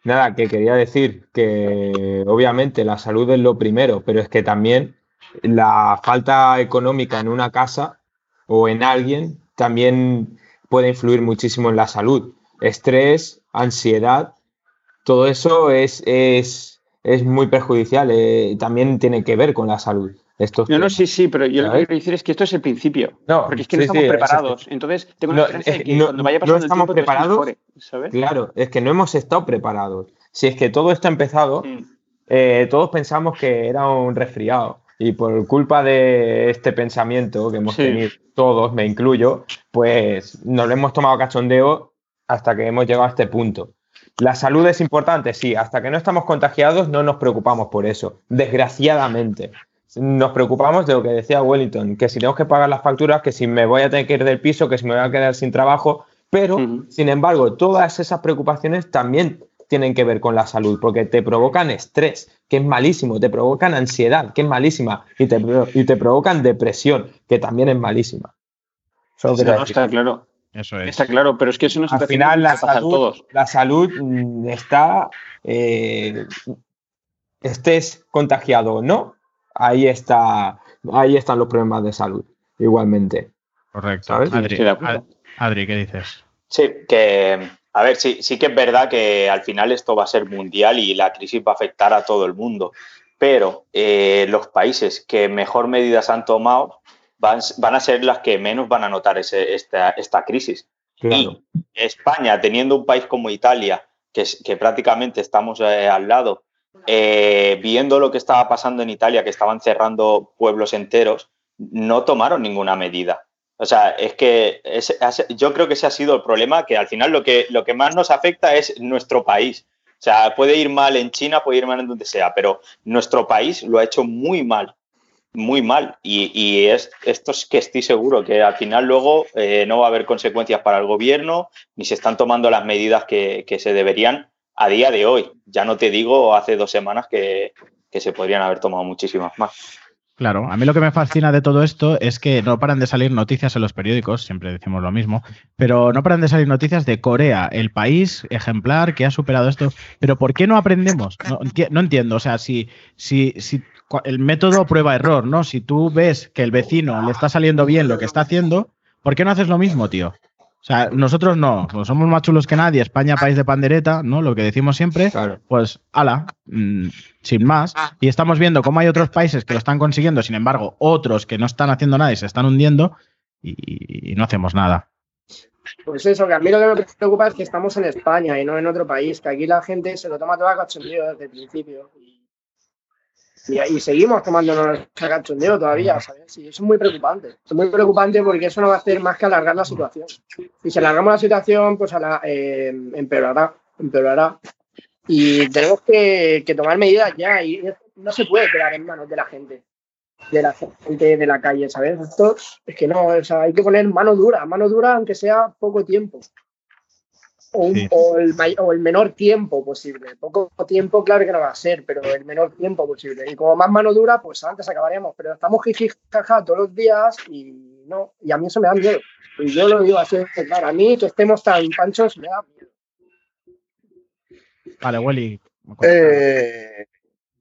Nada, que quería decir que obviamente la salud es lo primero, pero es que también la falta económica en una casa o en alguien también puede influir muchísimo en la salud. Estrés, ansiedad, todo eso es, es, es muy perjudicial. eh, también tiene que ver con la salud. Estos No, no, sí, sí, pero yo lo que quiero decir es que esto es el principio. No, Porque es que no sí, estamos sí, preparados. Entonces, tengo la No, esperanza de es- que no- cuando vaya no pasando el estamos tiempo, esto preparados. ¿sabes? Claro, es que no hemos estado preparados. Si es que todo está empezado, Mm. eh, todos pensamos que era un resfriado. Y por culpa de este pensamiento que hemos Sí. tenido todos, me incluyo, pues nos lo hemos tomado cachondeo hasta que hemos llegado a este punto. La salud es importante, sí. Hasta que no estamos contagiados no nos preocupamos por eso, desgraciadamente. Nos preocupamos de lo que decía Wellington, que si tenemos que pagar las facturas, que si me voy a tener que ir del piso, que si me voy a quedar sin trabajo, pero, sin embargo, todas esas preocupaciones también tienen que ver con la salud, porque te provocan estrés, que es malísimo, te provocan ansiedad, que es malísima, y te, y te provocan depresión, que también es malísima. Solo No, no, está claro. Eso es. Está claro, pero es que es una Al final la salud, todos. la salud mm, está, eh, estés contagiado o no, ahí, está, ahí están los problemas de salud, igualmente. Correcto. ¿Sabes? Adri, Adri, ¿qué dices? Sí, que a ver, sí, sí que es verdad que al final esto va a ser mundial y la crisis va a afectar a todo el mundo. Pero eh, los países que mejor medidas han tomado van, van a ser las que menos van a notar ese- esta, esta crisis. Claro. Y España, teniendo un país como Italia, que, que prácticamente estamos eh, al lado, eh, viendo lo que estaba pasando en Italia, que estaban cerrando pueblos enteros, no tomaron ninguna medida. O sea, es que ese- yo creo que ese ha sido el problema, que al final lo que, lo que más nos afecta es nuestro país. O sea, puede ir mal en China, puede ir mal en donde sea, pero nuestro país lo ha hecho muy mal, muy mal. Y, y es, esto es que estoy seguro que al final luego eh, no va a haber consecuencias para el gobierno, ni se están tomando las medidas que, que se deberían a día de hoy. Ya no te digo hace dos semanas que, se podrían haber tomado muchísimas más. Claro, a mí lo que me fascina de todo esto es que no paran de salir noticias en los periódicos, siempre decimos lo mismo, pero no paran de salir noticias de Corea, el país ejemplar que ha superado esto. Pero ¿por qué no aprendemos? No, enti- no entiendo, o sea, si, si, el método prueba-error, ¿no? Si tú ves que el vecino le está saliendo bien lo que está haciendo, ¿por qué no haces lo mismo, tío? O sea, nosotros no, pues somos más chulos que nadie, España, país de pandereta, ¿no? Lo que decimos siempre Claro. pues ala, mm, sin más. Y estamos viendo cómo hay otros países que lo están consiguiendo, sin embargo, otros que no están haciendo nada y se están hundiendo y, y no hacemos nada. Pues eso, que a mí lo que me preocupa es que estamos en España y no en otro país, que aquí la gente se lo toma todo a cachondeo desde el principio. Y, y, seguimos tomándonos a cachondeo todavía, ¿sabes? Y eso es muy preocupante. Es muy preocupante porque eso no va a hacer más que alargar la situación. Y si alargamos la situación, pues eh, empeorará, empeorará. Y tenemos que, que tomar medidas ya y no se puede quedar en manos de la gente de la gente de la calle, ¿sabes? Esto es que no, o sea, hay que poner mano dura, mano dura aunque sea poco tiempo. O, un- Sí. o el, may- o el menor tiempo posible. Poco tiempo, claro que no va a ser, pero el menor tiempo posible. Y como más mano dura, pues antes acabaremos. Pero estamos jiji jaja todos los días y no, y a mí eso me da miedo. Y yo lo digo así, claro, a mí que estemos tan panchos me da miedo. Vale, Welly. Eh,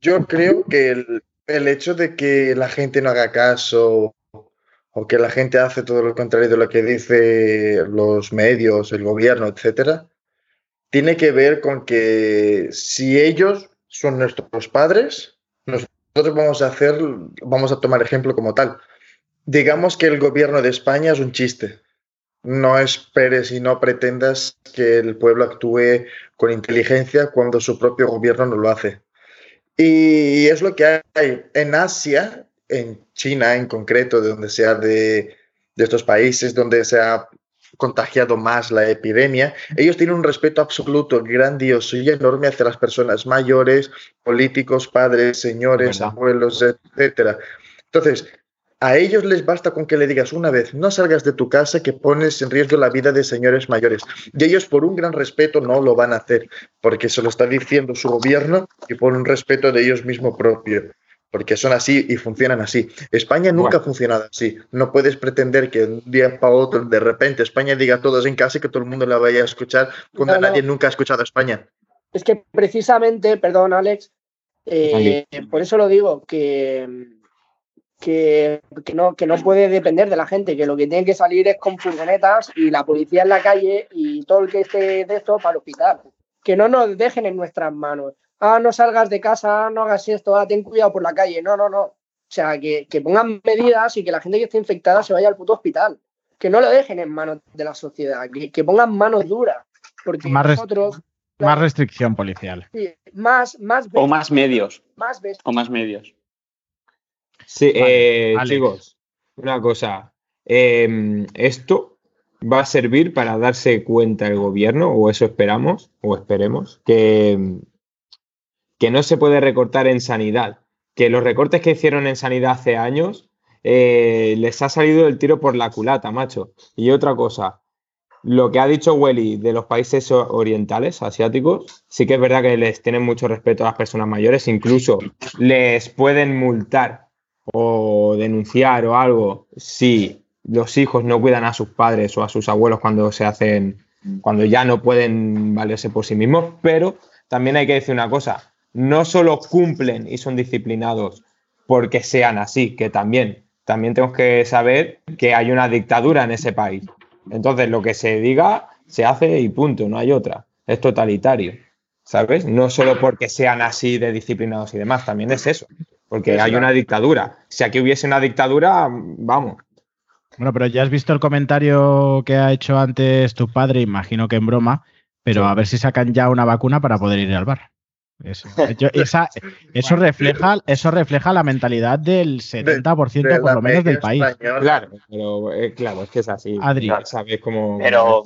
yo creo que el, el hecho de que la gente no haga caso o que la gente hace todo lo contrario de lo que dice los medios, el gobierno, etcétera, tiene que ver con que si ellos son nuestros padres, nosotros vamos a hacer, vamos a tomar ejemplo como tal. Digamos que el gobierno de España es un chiste. No esperes y no pretendas que el pueblo actúe con inteligencia cuando su propio gobierno no lo hace. Y es lo que hay en Asia, en China en concreto, de donde sea de, de estos países donde se ha contagiado más la epidemia, ellos tienen un respeto absoluto, grandioso y enorme hacia las personas mayores, políticos, padres, señores, ¿Verdad? abuelos, etcétera. Entonces, a ellos les basta con que le digas una vez, no salgas de tu casa que pones en riesgo la vida de señores mayores. Y ellos por un gran respeto no lo van a hacer, porque se lo está diciendo su gobierno y por un respeto de ellos mismos propio, porque son así y funcionan así. España nunca Bueno. ha funcionado así. No puedes pretender que de un día para otro, de repente, España diga a todos en casa y que todo el mundo la vaya a escuchar cuando No, no. nadie nunca ha escuchado a España. Es que precisamente, perdón, Alex, eh, por eso lo digo, que, que, que no, que no puede depender de la gente, que lo que tiene que salir es con furgonetas y la policía en la calle y todo el que esté de esto para el hospital. Que no nos dejen en nuestras manos. Ah, no salgas de casa, no hagas esto, ah, ten cuidado por la calle. No, no, no. O sea, que, que pongan medidas y que la gente que esté infectada se vaya al puto hospital. Que no lo dejen en manos de la sociedad, que, que pongan manos duras. Porque Más Más restricción policial. sí, más, más, O más medios. más O más medios. Sí, Vale, eh, chicos, una cosa. eh, esto va a servir para darse cuenta el gobierno, o eso esperamos, o esperemos, que, que no se puede recortar en sanidad. Que los recortes que hicieron en sanidad hace años eh, les ha salido el tiro por la culata, macho. Y otra cosa, lo que ha dicho Welly de los países orientales, asiáticos, sí que es verdad que les tienen mucho respeto a las personas mayores, incluso les pueden multar o denunciar o algo si los hijos no cuidan a sus padres o a sus abuelos cuando se hacen, cuando ya no pueden valerse por sí mismos, pero también hay que decir una cosa, no solo cumplen y son disciplinados porque sean así, que también, también tenemos que saber que hay una dictadura en ese país. Entonces, lo que se diga, se hace y punto, no hay otra. Es totalitario, ¿sabes? No solo porque sean así de disciplinados y demás, también es eso, porque hay una dictadura. Si aquí hubiese una dictadura, vamos. Bueno, pero ya has visto el comentario que ha hecho antes tu padre, imagino que en broma, pero Sí. a ver si sacan ya una vacuna para poder ir al bar. Eso, yo- esa- eso, refleja, eso refleja la mentalidad del 70% De por la lo menos del país. española. Claro, pero eh, claro, es que es así. Adri. Sabes cómo. Pero,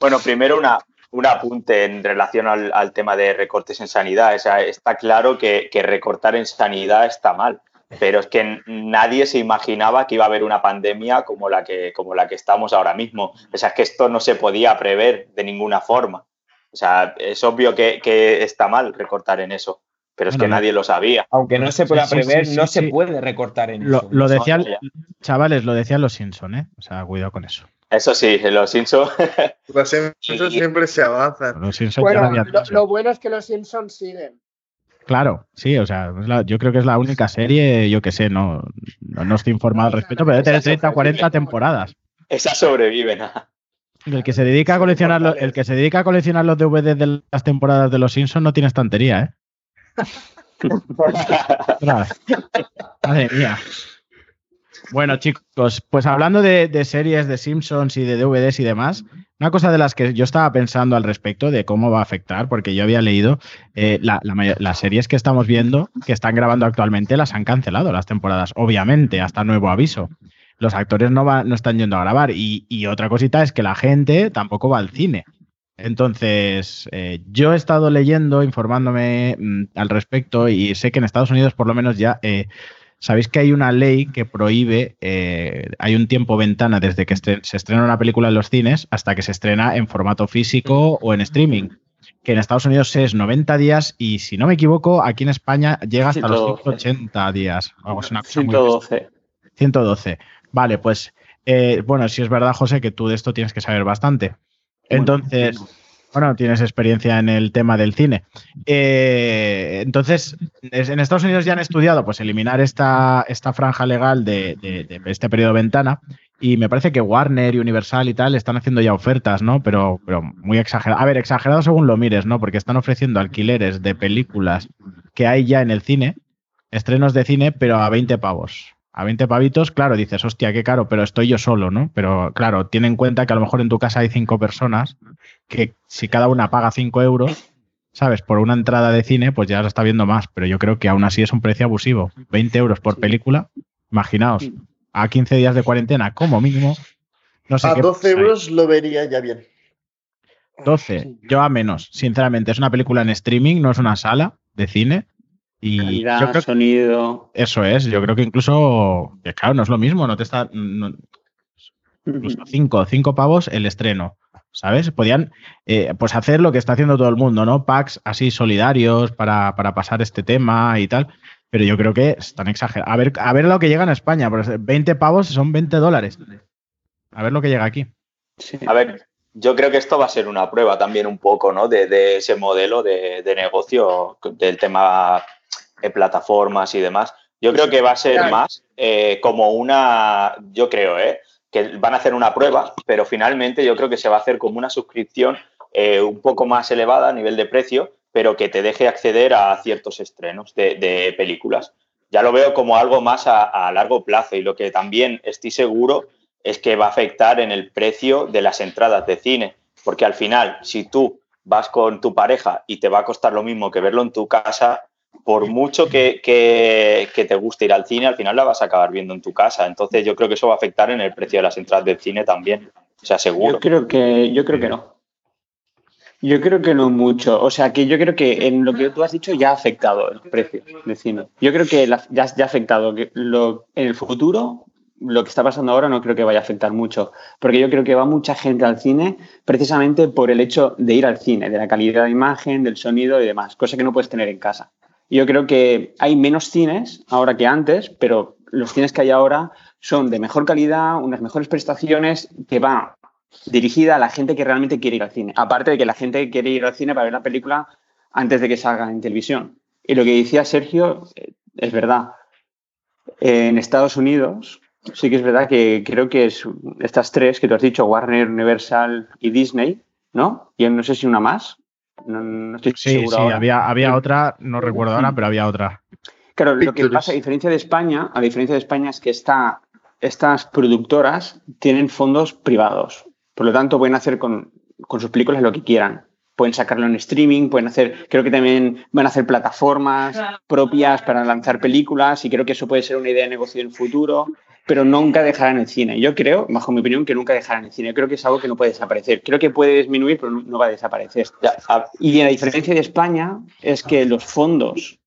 bueno, primero una, un apunte en relación al, al tema de recortes en sanidad. O sea, está claro que, que recortar en sanidad está mal, pero es que nadie se imaginaba que iba a haber una pandemia como la que, como la que estamos ahora mismo. O sea, es que esto no se podía prever de ninguna forma. O sea, es obvio que, que está mal recortar en eso, pero es Bueno, que nadie lo sabía. Aunque no se pueda Sí, prever, sí, no sí, se puede recortar en Lo, eso. lo decían, chavales, lo decían los Simpson, ¿eh? O sea, cuidado con eso. Eso sí, los Simpsons. Los Simpsons siempre se avanzan. Los Simpson Bueno, lo, bueno es que los Simpsons siguen. Claro, sí, o sea, la- yo creo que es la única serie, yo que sé, no, no, no estoy informado al respecto, pero debe tener 30 o 40 temporadas. Esas sobreviven. El que se dedica a coleccionar los, el que se dedica a coleccionar los DVDs de las temporadas de los Simpsons no tiene estantería, ¿eh? Madre mía. Bueno, chicos, pues hablando de, de series de Simpsons y de DVDs y demás, una cosa de las que yo estaba pensando al respecto de cómo va a afectar, porque yo había leído eh, la- la mayor- las series que estamos viendo, que están grabando actualmente, las han cancelado las temporadas, obviamente, hasta nuevo aviso. Los actores no, va- no están yendo a grabar. Y, y otra cosita es que la gente tampoco va al cine. Entonces, eh, yo he estado leyendo, informándome mm, al respecto y sé que en Estados Unidos por lo menos ya eh, sabéis que hay una ley que prohíbe, eh, hay un tiempo ventana desde que se estrena una película en los cines hasta que se estrena en formato físico o en streaming, que en Estados Unidos es 90 días y si no me equivoco, aquí en España llega hasta los 112. 180 días. Así, una cosa muy 112. 112. Vale, pues eh, bueno, si es verdad, José, que tú de esto tienes que saber bastante. Entonces, bueno, tienes experiencia en el tema del cine. Eh, entonces, es- en Estados Unidos ya han estudiado pues eliminar esta, esta franja legal de, de- de este periodo ventana y me parece que Warner y Universal y tal están haciendo ya ofertas, ¿no? Pero, pero muy exagerado. A ver, exagerado según lo mires, ¿no? Porque están ofreciendo alquileres de películas que hay ya en el cine, estrenos de cine, pero a 20 pavos. A 20 pavitos, claro, dices, hostia, qué caro, pero estoy yo solo, ¿no? Pero claro, ten en cuenta que a lo mejor en tu casa hay cinco personas, que si cada una paga 5 euros, ¿sabes? Por una entrada de cine, pues ya lo está viendo más, pero yo creo que aún así es un precio abusivo. 20 euros por película, imaginaos, a 15 días de cuarentena como mínimo. No sé A qué 12 pasa ahí. euros lo vería ya bien. 12, yo a menos, sinceramente. Es una película en streaming, no es una sala de cine. Y Calidad, yo creo que sonido. eso es, yo creo que incluso, que claro, no es lo mismo, no te está, no- incluso cinco, cinco pavos el estreno, ¿sabes? Podían eh, pues hacer lo que está haciendo todo el mundo, ¿no? Packs así solidarios para, para pasar este tema y tal, pero yo creo que están exagerados. A ver, a ver lo que llega en España, porque 20 pavos son 20 dólares. A ver lo que llega aquí. Sí. A ver, yo creo que esto va a ser una prueba también un poco, ¿no? De, de ese modelo de, de negocio, del tema de plataformas y demás. Yo creo que va a ser más eh, como una, yo creo, ¿eh? Que van a hacer una prueba, pero finalmente yo creo que se va a hacer como una suscripción eh, un poco más elevada a nivel de precio, pero que te deje acceder a ciertos estrenos de, de películas. Ya lo veo como algo más a, a largo plazo y lo que también estoy seguro es que va a afectar en el precio de las entradas de cine, porque al final, si tú vas con tu pareja y te va a costar lo mismo que verlo en tu casa, por mucho que, te guste ir al cine, al final la vas a acabar viendo en tu casa. Entonces yo creo que eso va a afectar en el precio de las entradas del cine también. O sea, seguro. Yo creo que, yo creo que no. Yo creo que no mucho. O sea, que yo creo que en lo que tú has dicho ya ha afectado el precio del cine. Yo creo que ya, ya ha afectado. Que lo, en el futuro, lo que está pasando ahora no creo que vaya a afectar mucho. Porque yo creo que va mucha gente al cine precisamente por el hecho de ir al cine, de la calidad de imagen, del sonido y demás, cosa que no puedes tener en casa. Yo creo que hay menos cines ahora que antes, pero los cines que hay ahora son de mejor calidad, unas mejores prestaciones, que va dirigida a la gente que realmente quiere ir al cine. Aparte de que la gente quiere ir al cine para ver la película antes de que salga en televisión. Y lo que decía Sergio eh, es verdad. En Estados Unidos sí que es verdad que creo que es estas tres que tú has dicho, Warner, Universal y Disney, ¿no? Y no sé si una más. No, estoy sí, seguro. Sí, había, había otra, no recuerdo ahora, pero había otra. Claro, lo que pasa, a diferencia de España, a diferencia de España, es que esta, estas productoras tienen fondos privados. Por lo tanto, pueden hacer con, con, sus películas lo que quieran. Pueden sacarlo en streaming, pueden hacer, creo que también van a hacer plataformas propias para lanzar películas y creo que eso puede ser una idea de negocio en el futuro, pero nunca dejarán el cine. Yo creo, bajo mi opinión, que nunca dejarán el cine. Creo que es algo que no puede desaparecer. Creo que puede disminuir, pero no va a desaparecer. Y la diferencia de España es que los fondos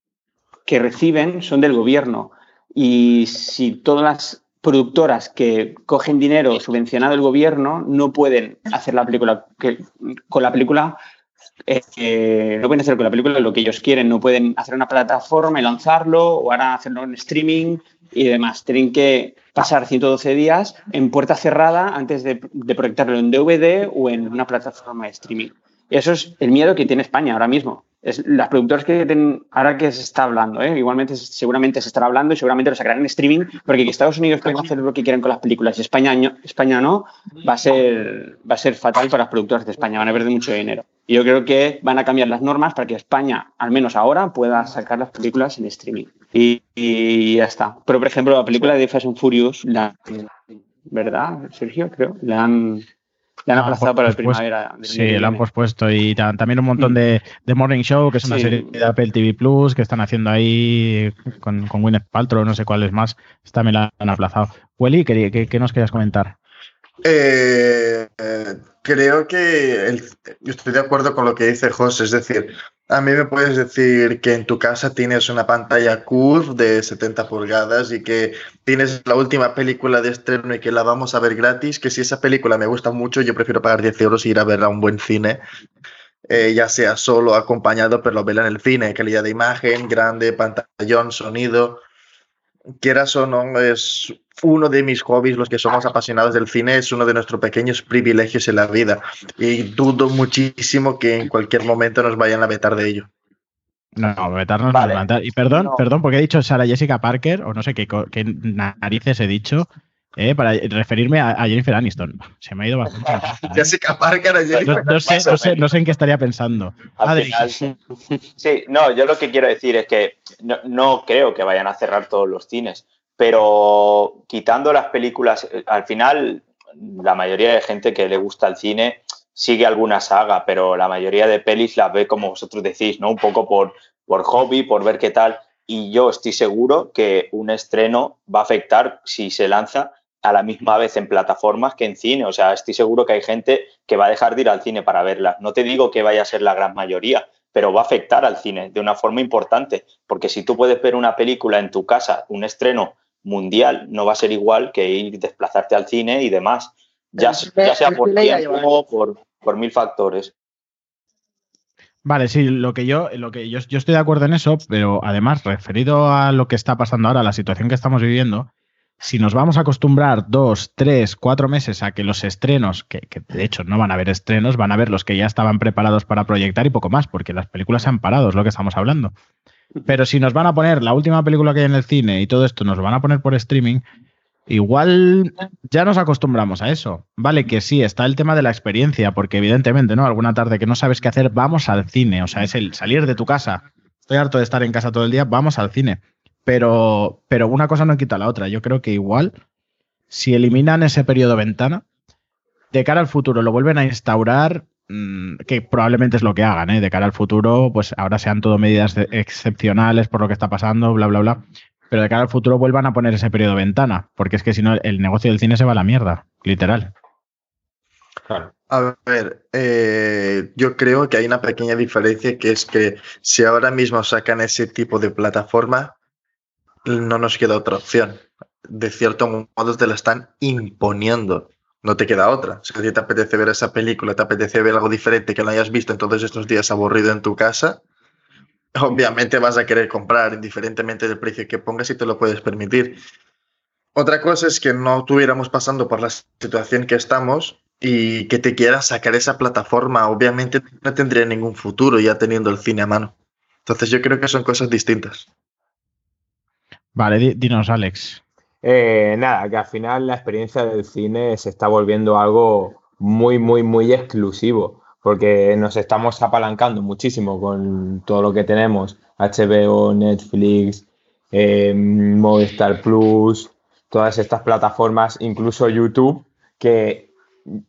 que reciben son del gobierno. Y si todas las productoras que cogen dinero subvencionado del gobierno no pueden hacer la película que, con la película eh, no pueden hacer con la película lo que ellos quieren, no pueden hacer una plataforma y lanzarlo o ahora hacerlo en streaming y demás. Tienen que pasar 112 días en puerta cerrada antes de, proyectarlo en DVD o en una plataforma de streaming. Eso es el miedo que tiene España ahora mismo es, las productoras que tienen, ahora que se está hablando, ¿eh? igualmente seguramente se estará hablando y seguramente lo sacarán en streaming, porque Estados Unidos pueden hacer lo que quieran con las películas y España, no, España no, va a, ser, va a ser fatal para las productoras de España, van a perder mucho dinero. Y yo creo que van a cambiar las normas para que España, al menos ahora, pueda sacar las películas en streaming. Y, y ya está. Pero, por ejemplo, la película de Fast and Furious, la, ¿verdad, Sergio? Creo, la han la han aplazado para el primavera. Sí, lo han pospuesto. Y también un montón de, de, Morning Show, que es una serie de Apple TV Plus, que están haciendo ahí con, con Gwyneth Paltrow, no sé cuál es más. También la han aplazado. Welly, ¿qué, qué, qué nos querías comentar? Eh, eh, creo que el, estoy de acuerdo con lo que dice José, es decir, a mí me puedes decir que en tu casa tienes una pantalla curve de 70 pulgadas y que tienes la última película de estreno y que la vamos a ver gratis, que si esa película me gusta mucho, yo prefiero pagar 10 euros y ir a verla a un buen cine. Eh, ya sea solo acompañado, pero verla en el cine, calidad de imagen, grande, pantallón, sonido quieras o no, es uno de mis hobbies, los que somos apasionados del cine, es uno de nuestros pequeños privilegios en la vida. Y dudo muchísimo que en cualquier momento nos vayan a vetar de ello. No, no vetarnos vale. no Y perdón, no. perdón, porque he dicho Sara Jessica Parker, o no sé qué, qué narices he dicho, eh, para referirme a, a, Jennifer Aniston. Se me ha ido bastante. Jessica Parker, a Jennifer no, no, sé, no, sé, no, sé, en qué estaría pensando. Al final, sí, no, yo lo que quiero decir es que no, creo que vayan a cerrar todos los cines, pero quitando las películas, al final la mayoría de gente que le gusta el cine sigue alguna saga, pero la mayoría de pelis las ve como vosotros decís, ¿no? Un poco por, por hobby, por ver qué tal. Y yo estoy seguro que un estreno va a afectar si se lanza a la misma vez en plataformas que en cine. O sea, estoy seguro que hay gente que va a dejar de ir al cine para verla. No te digo que vaya a ser la gran mayoría, pero va a afectar al cine de una forma importante. Porque si tú puedes ver una película en tu casa, un estreno mundial, no va a ser igual que ir desplazarte al cine y demás. Ya, ya sea por tiempo o por, por mil factores. Vale, sí, lo que yo, lo que yo, yo estoy de acuerdo en eso, pero además, referido a lo que está pasando ahora, la situación que estamos viviendo, si nos vamos a acostumbrar dos, tres, cuatro meses a que los estrenos, que, que, de hecho no van a haber estrenos, van a ver los que ya estaban preparados para proyectar y poco más, porque las películas se han parado, es lo que estamos hablando. Pero si nos van a poner la última película que hay en el cine y todo esto nos lo van a poner por streaming, igual ya nos acostumbramos a eso. Vale, que sí, está el tema de la experiencia, porque evidentemente, ¿no? Alguna tarde que no sabes qué hacer, vamos al cine. O sea, es el salir de tu casa. Estoy harto de estar en casa todo el día, vamos al cine. Pero, pero una cosa no quita la otra. Yo creo que igual, si eliminan ese periodo ventana, de cara al futuro lo vuelven a instaurar, que probablemente es lo que hagan, ¿eh? de cara al futuro, pues ahora sean todo medidas excepcionales por lo que está pasando, bla, bla, bla. Pero de cara al futuro vuelvan a poner ese periodo de ventana, porque es que si no, el negocio del cine se va a la mierda, literal. Claro. A ver, eh, yo creo que hay una pequeña diferencia que es que si ahora mismo sacan ese tipo de plataforma, no nos queda otra opción. De cierto modo te la están imponiendo. No te queda otra. Si te apetece ver esa película, te apetece ver algo diferente que no hayas visto en todos estos días aburrido en tu casa, obviamente vas a querer comprar, indiferentemente del precio que pongas y te lo puedes permitir. Otra cosa es que no estuviéramos pasando por la situación que estamos y que te quieras sacar esa plataforma, obviamente no tendría ningún futuro ya teniendo el cine a mano. Entonces yo creo que son cosas distintas. Vale, di- dinos, Alex. Eh, nada, que al final la experiencia del cine se está volviendo algo muy, muy, muy exclusivo, porque nos estamos apalancando muchísimo con todo lo que tenemos, HBO, Netflix, eh, Movistar Plus, todas estas plataformas, incluso YouTube, que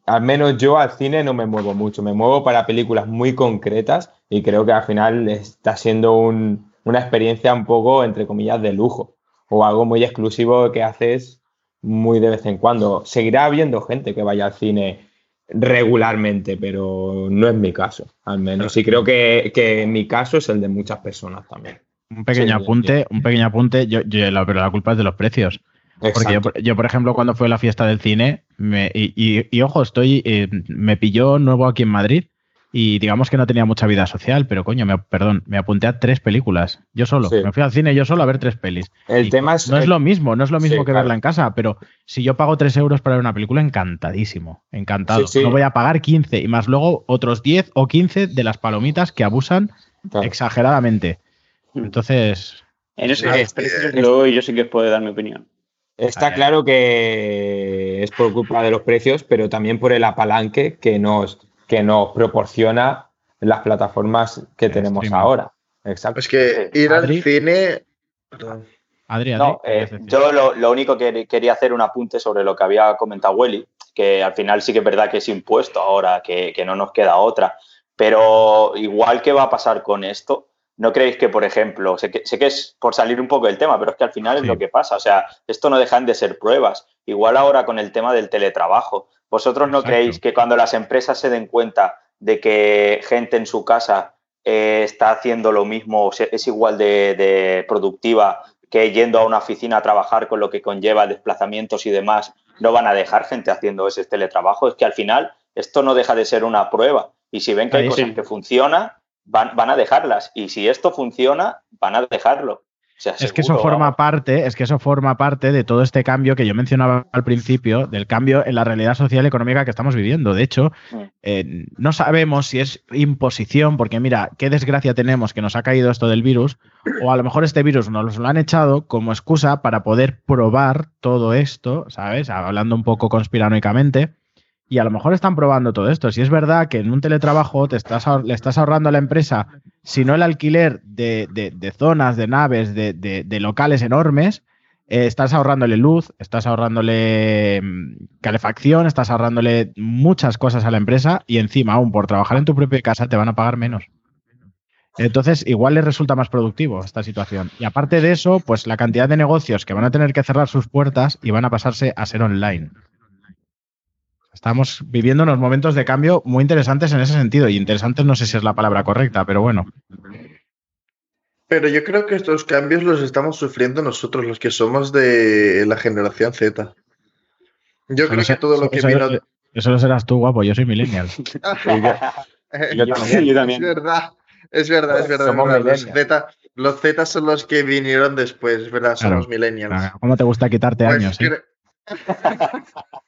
al menos yo al cine no me muevo mucho, me muevo para películas muy concretas y creo que al final está siendo un- una experiencia un poco, entre comillas, de lujo o algo muy exclusivo que haces muy de vez en cuando. Seguirá habiendo gente que vaya al cine regularmente, pero no es mi caso, al menos. Y creo que, que mi caso es el de muchas personas también. Un pequeño Sí, apunte, un pequeño apunte, yo, yo- la- pero la culpa es de los precios. Porque yo, yo, por ejemplo, cuando fue la fiesta del cine, me- y, y- y, ojo, estoy, eh, me pilló nuevo aquí en Madrid y digamos que no tenía mucha vida social, pero coño, me, perdón, me apunté a tres películas, yo solo. Sí. Me fui al cine yo solo a ver tres pelis. El Y tema es... no es lo mismo, no es lo mismo Sí, que claro. verla en casa, pero si yo pago tres euros para ver una película, encantadísimo, encantado. Sí, sí. No voy a pagar 15 y más luego otros 10 o 15 de las palomitas que abusan Claro. exageradamente. Mm. Entonces, En eso los precios, luego yo sí que os puedo dar mi opinión. Está claro que es por culpa de los precios, pero también por el apalanque que nos, que nos proporciona las plataformas que El tenemos streaming. ahora. Exacto. Es que ir Adri. al cine... Perdón. Adri, Adri, No, ¿qué eh, yo lo, lo único que quería hacer un apunte sobre lo que había comentado Welly, que al final sí que es verdad que es impuesto ahora, que, que no nos queda otra, pero igual que va a pasar con esto, ¿no creéis que, por ejemplo, sé que, sé que es por salir un poco del tema, pero es que al final Sí. es lo que pasa, o sea, esto no dejan de ser pruebas, igual ahora con el tema del teletrabajo, ¿vosotros no Exacto. creéis que cuando las empresas se den cuenta de que gente en su casa eh, está haciendo lo mismo, es igual de, de productiva que yendo a una oficina a trabajar con lo que conlleva desplazamientos y demás, no van a dejar gente haciendo ese teletrabajo. Es que al final esto no deja de ser una prueba. Y si ven que hay Ahí cosas sí. que funcionan, van, van a dejarlas. Y si esto funciona, van a dejarlo. Sea, Es que eso forma vamos. parte, es que eso forma parte de todo este cambio que yo mencionaba al principio, del cambio en la realidad social y económica que estamos viviendo. De hecho, Mm. eh, no sabemos si es imposición, porque mira, qué desgracia tenemos que nos ha caído esto del virus, o a lo mejor este virus nos lo han echado como excusa para poder probar todo esto, ¿sabes? Hablando un poco conspiranoicamente. Y a lo mejor están probando todo esto. Si es verdad que en un teletrabajo te estás le estás ahorrando a la empresa, si no el alquiler de, zonas, de naves, de locales enormes, eh, estás ahorrándole luz, estás ahorrándole mm, calefacción, estás ahorrándole muchas cosas a la empresa y encima aún por trabajar en tu propia casa te van a pagar menos. Entonces, igual les resulta más productivo esta situación. Y aparte de eso, pues la cantidad de negocios que van a tener que cerrar sus puertas y van a pasarse a ser online. Estamos viviendo unos momentos de cambio muy interesantes en ese sentido. Y interesantes no sé si es la palabra correcta, pero bueno. Pero yo creo que estos cambios los estamos sufriendo nosotros, los que somos de la generación Z. Yo creo que todo lo que eso, vino... eso lo serás tú, guapo. Yo soy millennial. Yo también. Yo también. Es verdad, es verdad, es verdad. es Somos verdad. Los. Z, los Z son los que vinieron después, es verdad, Claro. somos millennials. ¿Cómo te gusta quitarte Pues años? eh?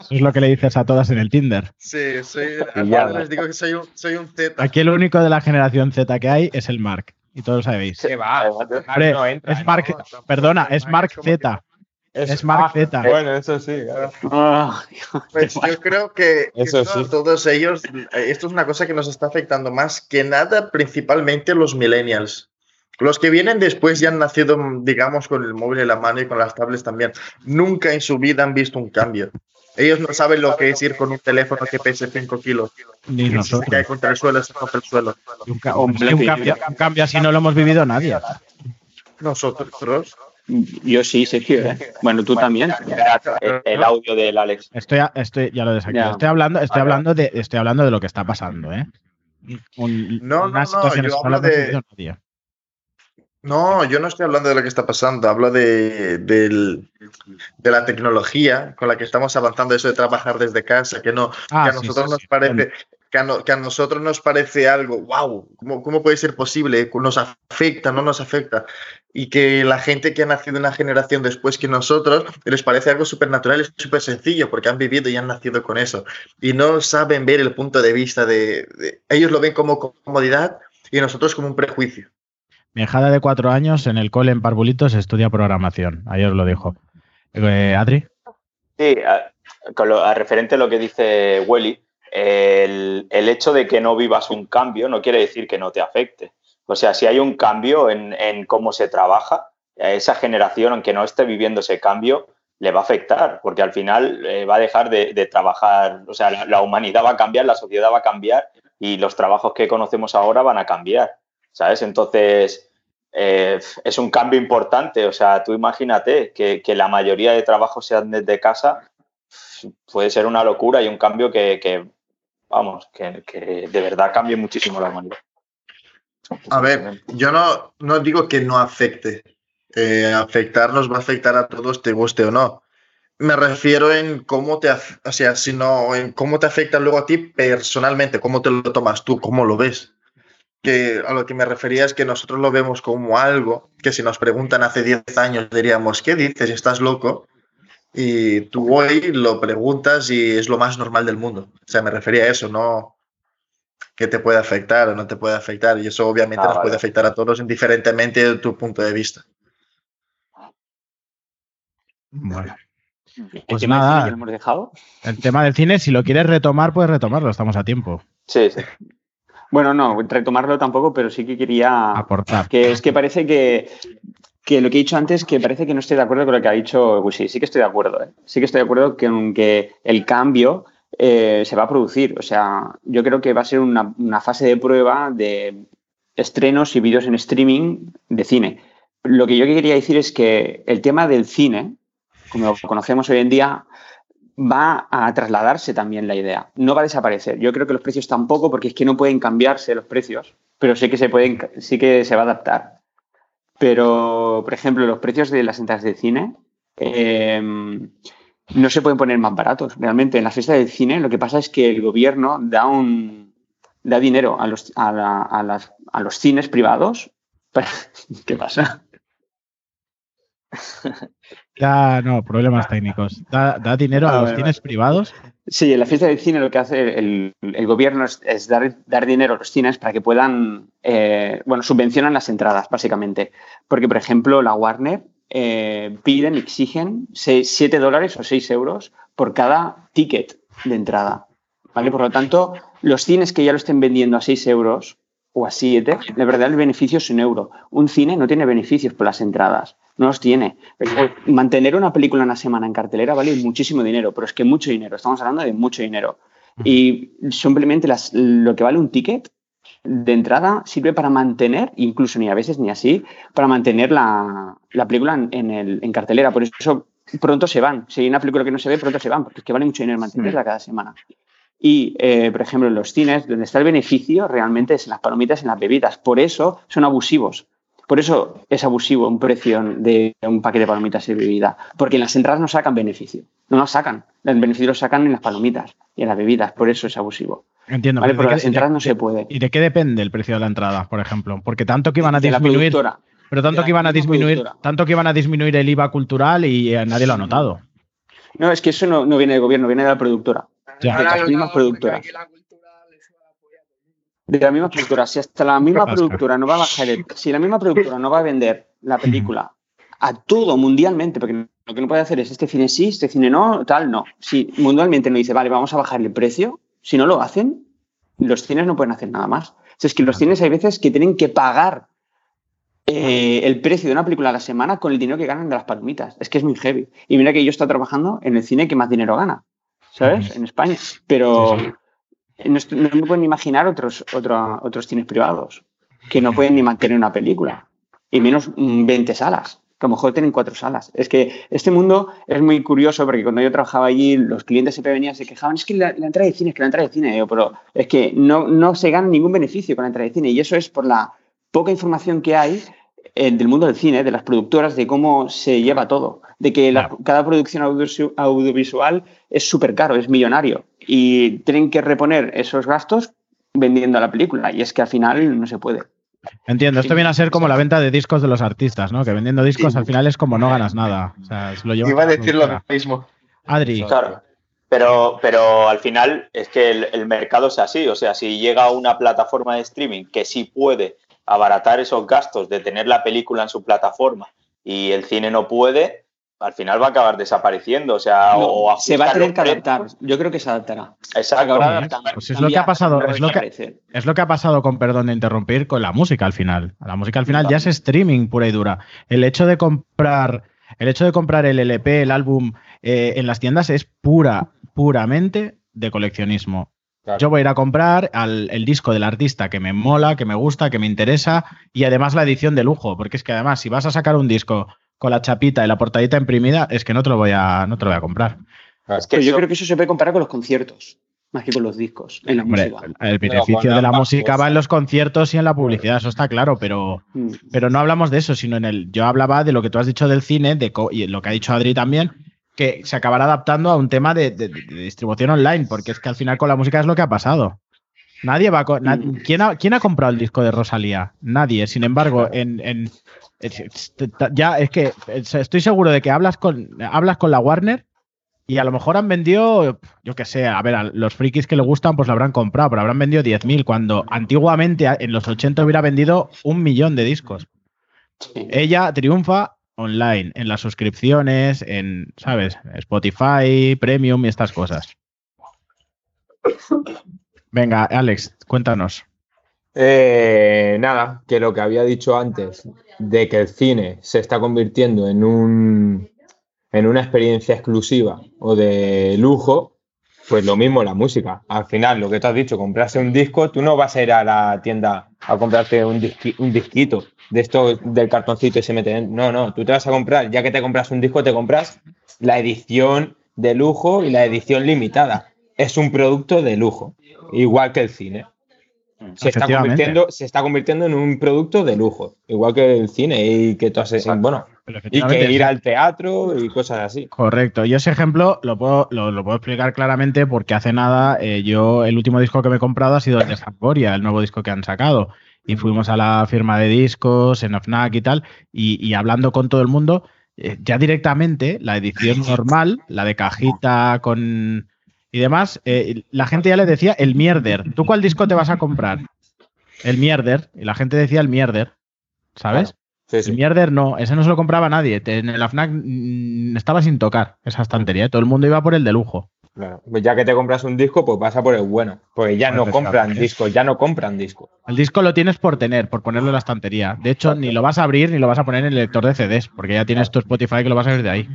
Eso es lo que le dices a todas en el Tinder. Sí, soy, les digo que soy un, soy un Z. Aquí el único de la generación Z que hay es el Mark. Y todos lo sabéis. ¿Qué va? Hombre, no entra, es ¿no? Mark, perdona, es Mark Z. es Mark Z. Bueno, eso sí, claro. Ah, Pues yo creo que, que Eso sí. todos ellos, eh, esto es una cosa que nos está afectando más que nada, principalmente los millennials. Los que vienen después ya han nacido, digamos, con el móvil en la mano y con las tablets también. Nunca en su vida han visto un cambio. Ellos no saben lo que es ir con un teléfono que pese 5 kilos. Ni Y si se nosotros. cae contra el suelo, se rompe el suelo. Un, ca- un sí, un cambio, un cambio así no lo hemos vivido nadie. Nosotros. Yo sí, Sergio. ¿eh? Bueno, tú también. El, el audio del Alex. Estoy, a- estoy, ya lo. Ya. Estoy hablando, estoy hablando de, estoy hablando de lo que está pasando, ¿eh? Un- No, no, una no, situación yo hablo de-. No, yo no estoy hablando de lo que está pasando, hablo de, de la tecnología con la que estamos avanzando, eso de trabajar desde casa, que no, Ah, que a nosotros sí, nos parece, que a, no- que a nosotros nos parece algo, wow, ¿cómo, cómo puede ser posible? ¿Nos afecta? ¿No nos afecta? Y que la gente que ha nacido una generación después que nosotros les parece algo súper natural y súper sencillo porque han vivido y han nacido con eso. Y no saben ver el punto de vista de, de- ellos lo ven como comodidad y nosotros como un prejuicio. Mi de cuatro años en el cole en Parvulitos estudia programación. Ayer lo dijo. Eh, Adri. Sí, a, con lo- referente a lo que dice Welly, el, hecho de que no vivas un cambio no quiere decir que no te afecte. O sea, si hay un cambio en, cómo se trabaja, a esa generación, aunque no esté viviendo ese cambio, le va a afectar, porque al final eh, va a dejar de, trabajar, o sea, la humanidad va a cambiar, la sociedad va a cambiar y los trabajos que conocemos ahora van a cambiar, ¿sabes? Entonces, eh, es un cambio importante, o sea, tú imagínate que, la mayoría de trabajos sean desde casa, puede ser una locura y un cambio que, vamos, que, de verdad cambie muchísimo la humanidad. A ver, yo no, digo que no afecte. Eh, afectar nos va a afectar a todos, te guste o no. Me refiero en cómo te, o sea, sino en cómo te afecta luego a ti personalmente, cómo te lo tomas tú, cómo lo ves. Que a lo que me refería es que nosotros lo vemos como algo que si nos preguntan hace 10 años diríamos, ¿qué dices? ¿Estás loco? Y tú hoy lo preguntas y es lo más normal del mundo. O sea, me refería a eso, no que te puede afectar o no te puede afectar. Y eso obviamente Ah, nos vale. puede afectar a todos indiferentemente de tu punto de vista. Bueno, El Pues tema del nada. cine ya lo hemos dejado. el tema del cine, si lo quieres retomar, puedes retomarlo, estamos a tiempo. Sí, sí. Bueno, no, retomarlo tampoco, pero sí que quería. Aportar. Que es que parece que, que lo que he dicho antes, que parece que no estoy de acuerdo con lo que ha dicho Gusi. Sí que estoy de acuerdo. ¿eh? Sí que estoy de acuerdo con que el cambio eh, se va a producir. O sea, yo creo que va a ser una, una fase de prueba de estrenos y vídeos en streaming de cine. Lo que yo quería decir es que el tema del cine, como lo conocemos hoy en día, va a trasladarse también la idea. No va a desaparecer. Yo creo que los precios tampoco, porque es que no pueden cambiarse los precios, pero sí que se pueden, sí que se va a adaptar. Pero, por ejemplo, los precios de las entradas de cine eh, no se pueden poner más baratos. Realmente, en la fiesta del cine lo que pasa es que el gobierno da un da dinero a los, a, la- a a los cines privados. ¿Qué pasa? Ya, no, problemas técnicos. Da, da dinero a Ah, los cines privados. Sí, en la fiesta del cine lo que hace el, el gobierno es, es dar, dar dinero a los cines para que puedan, eh, bueno, subvencionan las entradas, básicamente. Porque, por ejemplo, la Warner eh, piden, exigen 7 dólares o 6 euros por cada ticket de entrada. ¿Vale? Por lo tanto, los cines que ya lo estén vendiendo a 6 euros o a 7, la verdad el beneficio es un euro. Un cine no tiene beneficios por las entradas, no los tiene. Mantener una película una semana en cartelera vale muchísimo dinero, pero es que mucho dinero, estamos hablando de mucho dinero. Y simplemente las- lo que vale un ticket de entrada sirve para mantener, incluso ni a veces ni así, para mantener la, la película en, en el- en cartelera. Por eso pronto se van. Si hay una película que no se ve, pronto se van, porque es que vale mucho dinero mantenerla cada semana. Y, eh, por ejemplo, en los cines, donde está el beneficio realmente es en las palomitas en las bebidas. Por eso son abusivos. Por eso es abusivo un precio de un paquete de palomitas y bebida. Porque en las entradas no sacan beneficio. No lo sacan. El beneficio lo sacan en las palomitas y en las bebidas. Por eso es abusivo. Entiendo. ¿Vale? pero Por ¿de las entradas de- no se puede. ¿Y de qué depende el precio de la entrada, por ejemplo? Porque tanto que iban a disminuir, pero tanto que iban a disminuir, productora. tanto que iban a disminuir el IVA cultural y eh, nadie lo ha notado. No, es que eso no, no viene del gobierno, viene de la productora. Ya. De las mismas productoras. De la misma productora. Si hasta la misma productora no va a bajar el, si la misma productora no va a vender la película a todo mundialmente, porque lo que no puede hacer es este cine sí, este cine no, tal, no. Si mundialmente no dice, vale, vamos a bajar el precio, si no lo hacen, los cines no pueden hacer nada más. O sea, es que los cines hay veces que tienen que pagar eh, el precio de una película a la semana con el dinero que ganan de las palomitas. Es que es muy heavy. Y mira que yo estoy trabajando en el cine que más dinero gana. ¿sabes? En España. Pero no, me pueden imaginar otros, otro- otros cines privados que no pueden ni mantener una película. Y menos mm, 20 salas. Que a lo mejor tienen cuatro salas. Es que este mundo es muy curioso porque cuando yo trabajaba allí, los clientes siempre venían y se quejaban, es que la, la entrada de cine, es que la entrada de cine, Yo, pero es que no, no se gana ningún beneficio con la entrada de cine. Y eso es por la poca información que hay eh, del mundo del cine, de las productoras, de cómo se lleva todo. De que la- cada producción audiovisual, audiovisual es súper caro, es millonario. Y tienen que reponer esos gastos vendiendo la película. Y es que al final no se puede. Entiendo, esto viene a ser como la venta de discos de los artistas, ¿no? Que vendiendo discos al final es como no ganas nada. O sea, se lo llevan Iba a decir lo mismo. Adri, Claro. Pero, pero al final es que el, el mercado es así. O sea, si llega una plataforma de streaming que sí puede abaratar esos gastos de tener la película en su plataforma y el cine no puede, al final va a acabar desapareciendo. O sea, No, o se va a tener que adaptar. Yo creo que se adaptará. Exacto. Adaptando. pues es lo que ha pasado, es lo que- es lo que ha pasado con perdón de interrumpir con la música al final. La música al final ya es streaming pura y dura. El hecho de comprar, el hecho de comprar el LP, el álbum eh, en las tiendas es pura, puramente de coleccionismo. Claro. Yo voy a ir a comprar al- el disco del artista que me mola, que me gusta, que me interesa y además la edición de lujo, porque es que además si vas a sacar un disco con la chapita y la portadita imprimida, es que no te lo voy a, no te lo voy a comprar. Es que Pero yo eso- creo que eso se puede comparar con los conciertos, más que con los discos, en la Hombre, música. el beneficio de la música va en los conciertos y en la publicidad, eso está claro, pero, Mm. pero no hablamos de eso, sino en el. Yo hablaba de lo que tú has dicho del cine, de co- y lo que ha dicho Adri también, que se acabará adaptando a un tema de, de- de distribución online, porque es que al final con la música es lo que ha pasado. Nadie va a. na- Mm. ¿quién, ha, quién ha comprado el disco de Rosalía? Nadie. Sin embargo, en. Ya es que estoy seguro de que hablas con, hablas con la Warner y a lo mejor han vendido, yo qué sé, a ver, a los frikis que le gustan, pues lo habrán comprado, pero habrán vendido 10.000, cuando antiguamente, en los 80, hubiera vendido un millón de discos. Sí. Ella triunfa online, en las suscripciones, en, ¿sabes? Spotify, Premium y estas cosas. Venga, Alex, cuéntanos. Eh, nada, que lo que había dicho antes, de que el cine se está convirtiendo en un en una experiencia exclusiva o de lujo, pues lo mismo la música. Al final, lo que tú has dicho, comprarse un disco, tú no vas a ir a la tienda a comprarte un, un disquito de esto del cartoncito y se mete. No, no, tú te vas a comprar, ya que te compras un disco, te compras la edición de lujo y la edición limitada. Es un producto de lujo, igual que el cine se está, convirtiendo, se está convirtiendo en un producto de lujo, igual que el cine y que todas esas- bueno, y que ir al teatro y cosas así. Correcto. Y ese ejemplo lo puedo, lo, lo puedo explicar claramente porque hace nada eh, yo el último disco que me he comprado ha sido el de Fangoria, el nuevo disco que han sacado. Y fuimos a la firma de discos en FNAC y tal, y, y hablando con todo el mundo, eh, ya directamente la edición normal, la de cajita con y demás, eh, la gente ya le decía el mierder. ¿Tú cuál disco te vas a comprar? El mierder. Y la gente decía el mierder. ¿Sabes? Sí, El mierder no, ese no se lo compraba nadie. En el AFNAC mm, estaba sin tocar esa estantería. ¿eh? Todo el mundo iba por el de lujo. Claro. Pues ya que te compras un disco, pues vas a por el bueno, porque ya no Pues compran exacto. discos, ya no compran discos. El disco lo tienes por tener, por ponerlo en la estantería. De hecho, ni lo vas a abrir ni lo vas a poner en el lector de CDs, porque ya tienes tu Spotify que lo vas a ver de ahí.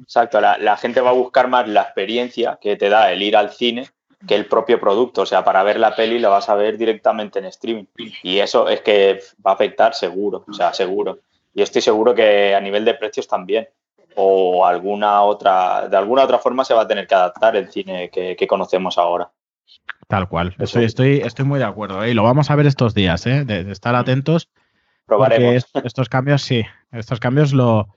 Exacto, la, la gente va a buscar más la experiencia que te da el ir al cine que el propio producto. O sea, para ver la peli la vas a ver directamente en streaming. Y eso es que va a afectar seguro, o sea, seguro. Y estoy seguro que a nivel de precios también. O alguna otra, de alguna otra forma se va a tener que adaptar el cine que, que conocemos ahora. Tal cual. Estoy, estoy, estoy muy de acuerdo. ¿eh? Y lo vamos a ver estos días, ¿eh? de, de estar atentos. Porque Probaremos. est- estos cambios, sí, estos cambios lo,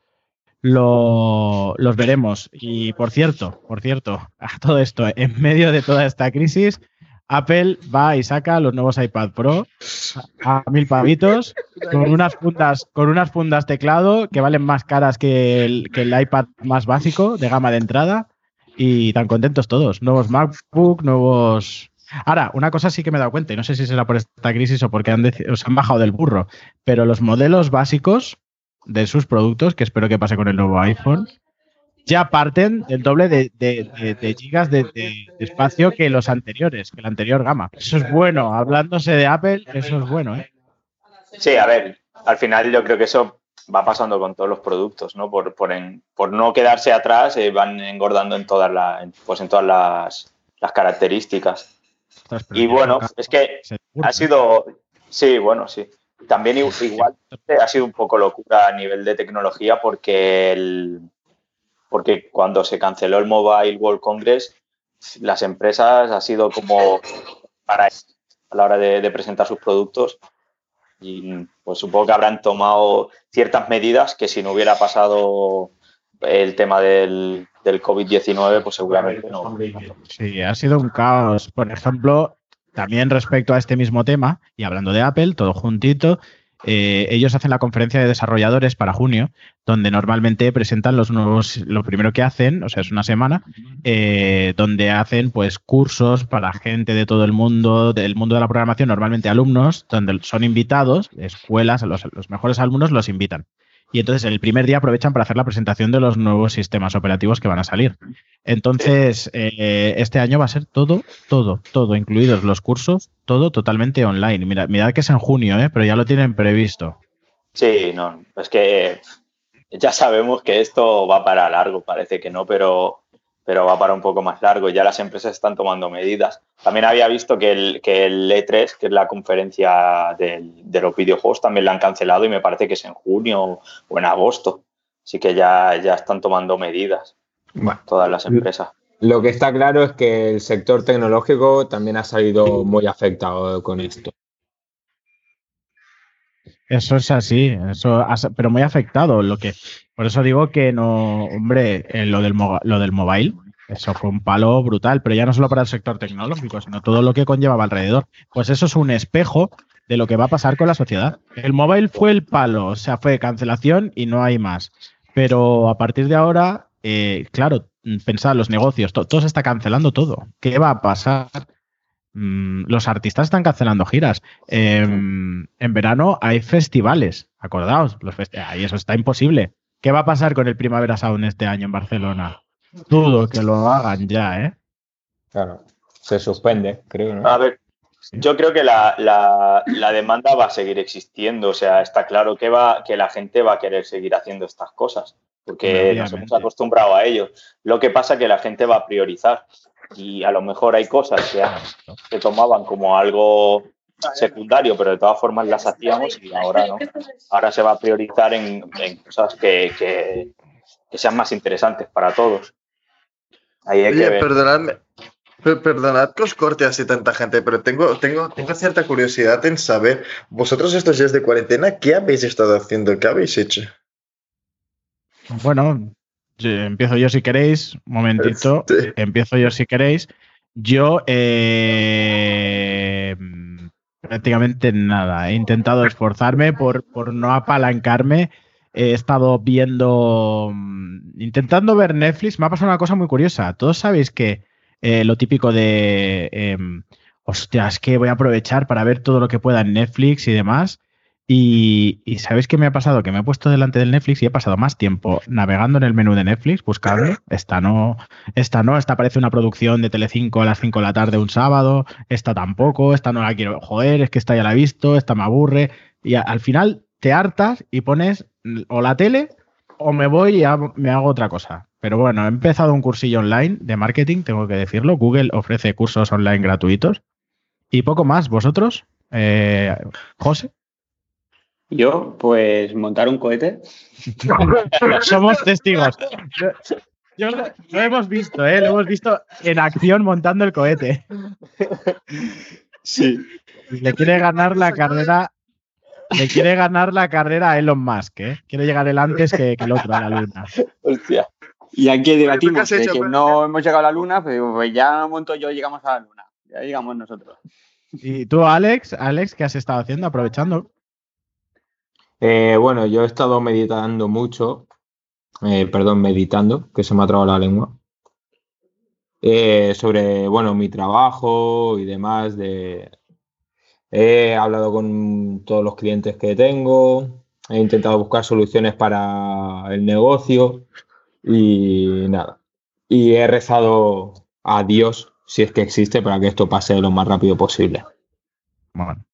lo- los veremos. Y por cierto, por cierto, a todo esto, en medio de toda esta crisis, Apple va y saca los nuevos iPad Pro a mil pavitos con unas fundas, con unas fundas teclado que valen más caras que el, que el iPad más básico de gama de entrada. Y tan contentos todos. Nuevos MacBook, nuevos. Ahora, una cosa sí que me he dado cuenta, y no sé si será por esta crisis o porque han, os han bajado del burro, pero los modelos básicos de sus productos, que espero que pase con el nuevo iPhone, ya parten del doble de, de- de- de gigas de, espacio que los anteriores, que la anterior gama. Eso es bueno. Hablándose de Apple, eso es bueno, ¿eh? Sí, a ver, al final yo creo que eso va pasando con todos los productos, ¿no? Por, por, por no quedarse atrás, eh, van engordando en todas, las, pues en todas las, las características. Y bueno, es que ha sido, sí, bueno, sí. También igual ha sido un poco locura a nivel de tecnología porque, el, porque cuando se canceló el Mobile World Congress, las empresas ha sido como para a la hora de, presentar sus productos y pues supongo que habrán tomado ciertas medidas que si no hubiera pasado el tema del, del COVID-19, pues seguramente no. Sí, ha sido un caos. Por ejemplo, también respecto a este mismo tema, y hablando de Apple, todo juntito, eh, ellos hacen la conferencia de desarrolladores para junio, donde normalmente presentan los nuevos, lo primero que hacen, o sea, es una semana, eh, donde hacen pues cursos para gente de todo el mundo, del mundo de la programación, normalmente alumnos, donde son invitados, escuelas, los mejores alumnos los invitan. Y entonces el primer día aprovechan para hacer la presentación de los nuevos sistemas operativos que van a salir. Entonces, eh, este año va a ser todo, todo, todo, incluidos los cursos, todo totalmente online. Mira, mirad que es en junio, ¿eh? pero ya lo tienen previsto. Sí, no, es que ya sabemos que esto va para largo, parece que no, pero pero va para un poco más largo. Ya las empresas están tomando medidas. También había visto que el, que el E3, que es la conferencia de los videojuegos, también la han cancelado y me parece que es en junio o en agosto. Así que ya, ya están tomando medidas todas las empresas. Lo que está claro es que el sector tecnológico también ha salido muy afectado con esto. Eso es así, eso pero muy afectado. Lo que, por eso digo que no, hombre, eh, lo, del, lo del mobile, eso fue un palo brutal, pero ya no solo para el sector tecnológico, sino todo lo que conllevaba alrededor. Pues eso es un espejo de lo que va a pasar con la sociedad. El mobile fue el palo, o sea, fue cancelación y no hay más. Pero a partir de ahora, eh, claro, pensad, los negocios, todo se está cancelando todo. ¿Qué va a pasar? Mm, los artistas están cancelando giras. Em, en verano hay festivales, acordaos, los ahí eso está imposible. ¿Qué va a pasar con el Primavera Sound este año en Barcelona? Dudo que lo hagan ya, ¿eh? Claro, se suspende, creo. ¿no? A ver, yo creo que la, demanda va a seguir existiendo, o sea, está claro que, va, que la gente va a querer seguir haciendo estas cosas, porque nos hemos acostumbrado a ello. Lo que pasa es que la gente va a priorizar y a lo mejor hay cosas que se tomaban como algo secundario, pero de todas formas las hacíamos y ahora no. Ahora se va a priorizar en, cosas que, que, sean más interesantes para todos. Oye, perdonadme, perdonad que os corte así tanta gente, pero tengo, tengo, tengo cierta curiosidad en saber, vosotros estos días de cuarentena, ¿qué habéis estado haciendo? ¿Qué habéis hecho? Bueno, empiezo yo si queréis, un momentito, empiezo yo si queréis. Yo eh, prácticamente nada, he intentado esforzarme por, por no apalancarme. He estado viendo, mm, intentando ver Netflix. Me ha pasado una cosa muy curiosa. Todos sabéis que eh, lo típico de, eh, hostia, es que voy a aprovechar para ver todo lo que pueda en Netflix y demás. Y, ¿sabéis qué me ha pasado? Que me he puesto delante del Netflix y he pasado más tiempo navegando en el menú de Netflix, buscando. Esta no, esta no, esta parece una producción de Telecinco a las 5 de la tarde un sábado, esta tampoco, esta no la quiero, joder, es que esta ya la he visto, esta me aburre. Y al final te hartas y pones o la tele o me voy y me hago otra cosa. Pero bueno, he empezado un cursillo online de marketing, tengo que decirlo. Google ofrece cursos online gratuitos. Y poco más, ¿vosotros? Eh, José. Yo, pues montar un cohete. Somos testigos. Yo, lo hemos visto, ¿eh? Lo hemos visto en acción montando el cohete. Sí. Le quiere ganar la carrera. Le quiere ganar la carrera a Elon Musk, ¿eh? Quiere llegar él antes que, el otro a la luna. Hostia. Y aquí debatimos que no hemos llegado a la luna, pero pues ya monto yo llegamos a la luna. Ya llegamos nosotros. ¿Y tú, Alex? Alex, qué has estado haciendo? Aprovechando. Eh, bueno, yo he estado meditando mucho, eh, perdón, meditando, que se me ha trabado la lengua, eh, sobre, bueno, mi trabajo y demás. De, he hablado con todos los clientes que tengo, he intentado buscar soluciones para el negocio y nada. Y he rezado a Dios, si es que existe, para que esto pase lo más rápido posible. Bueno,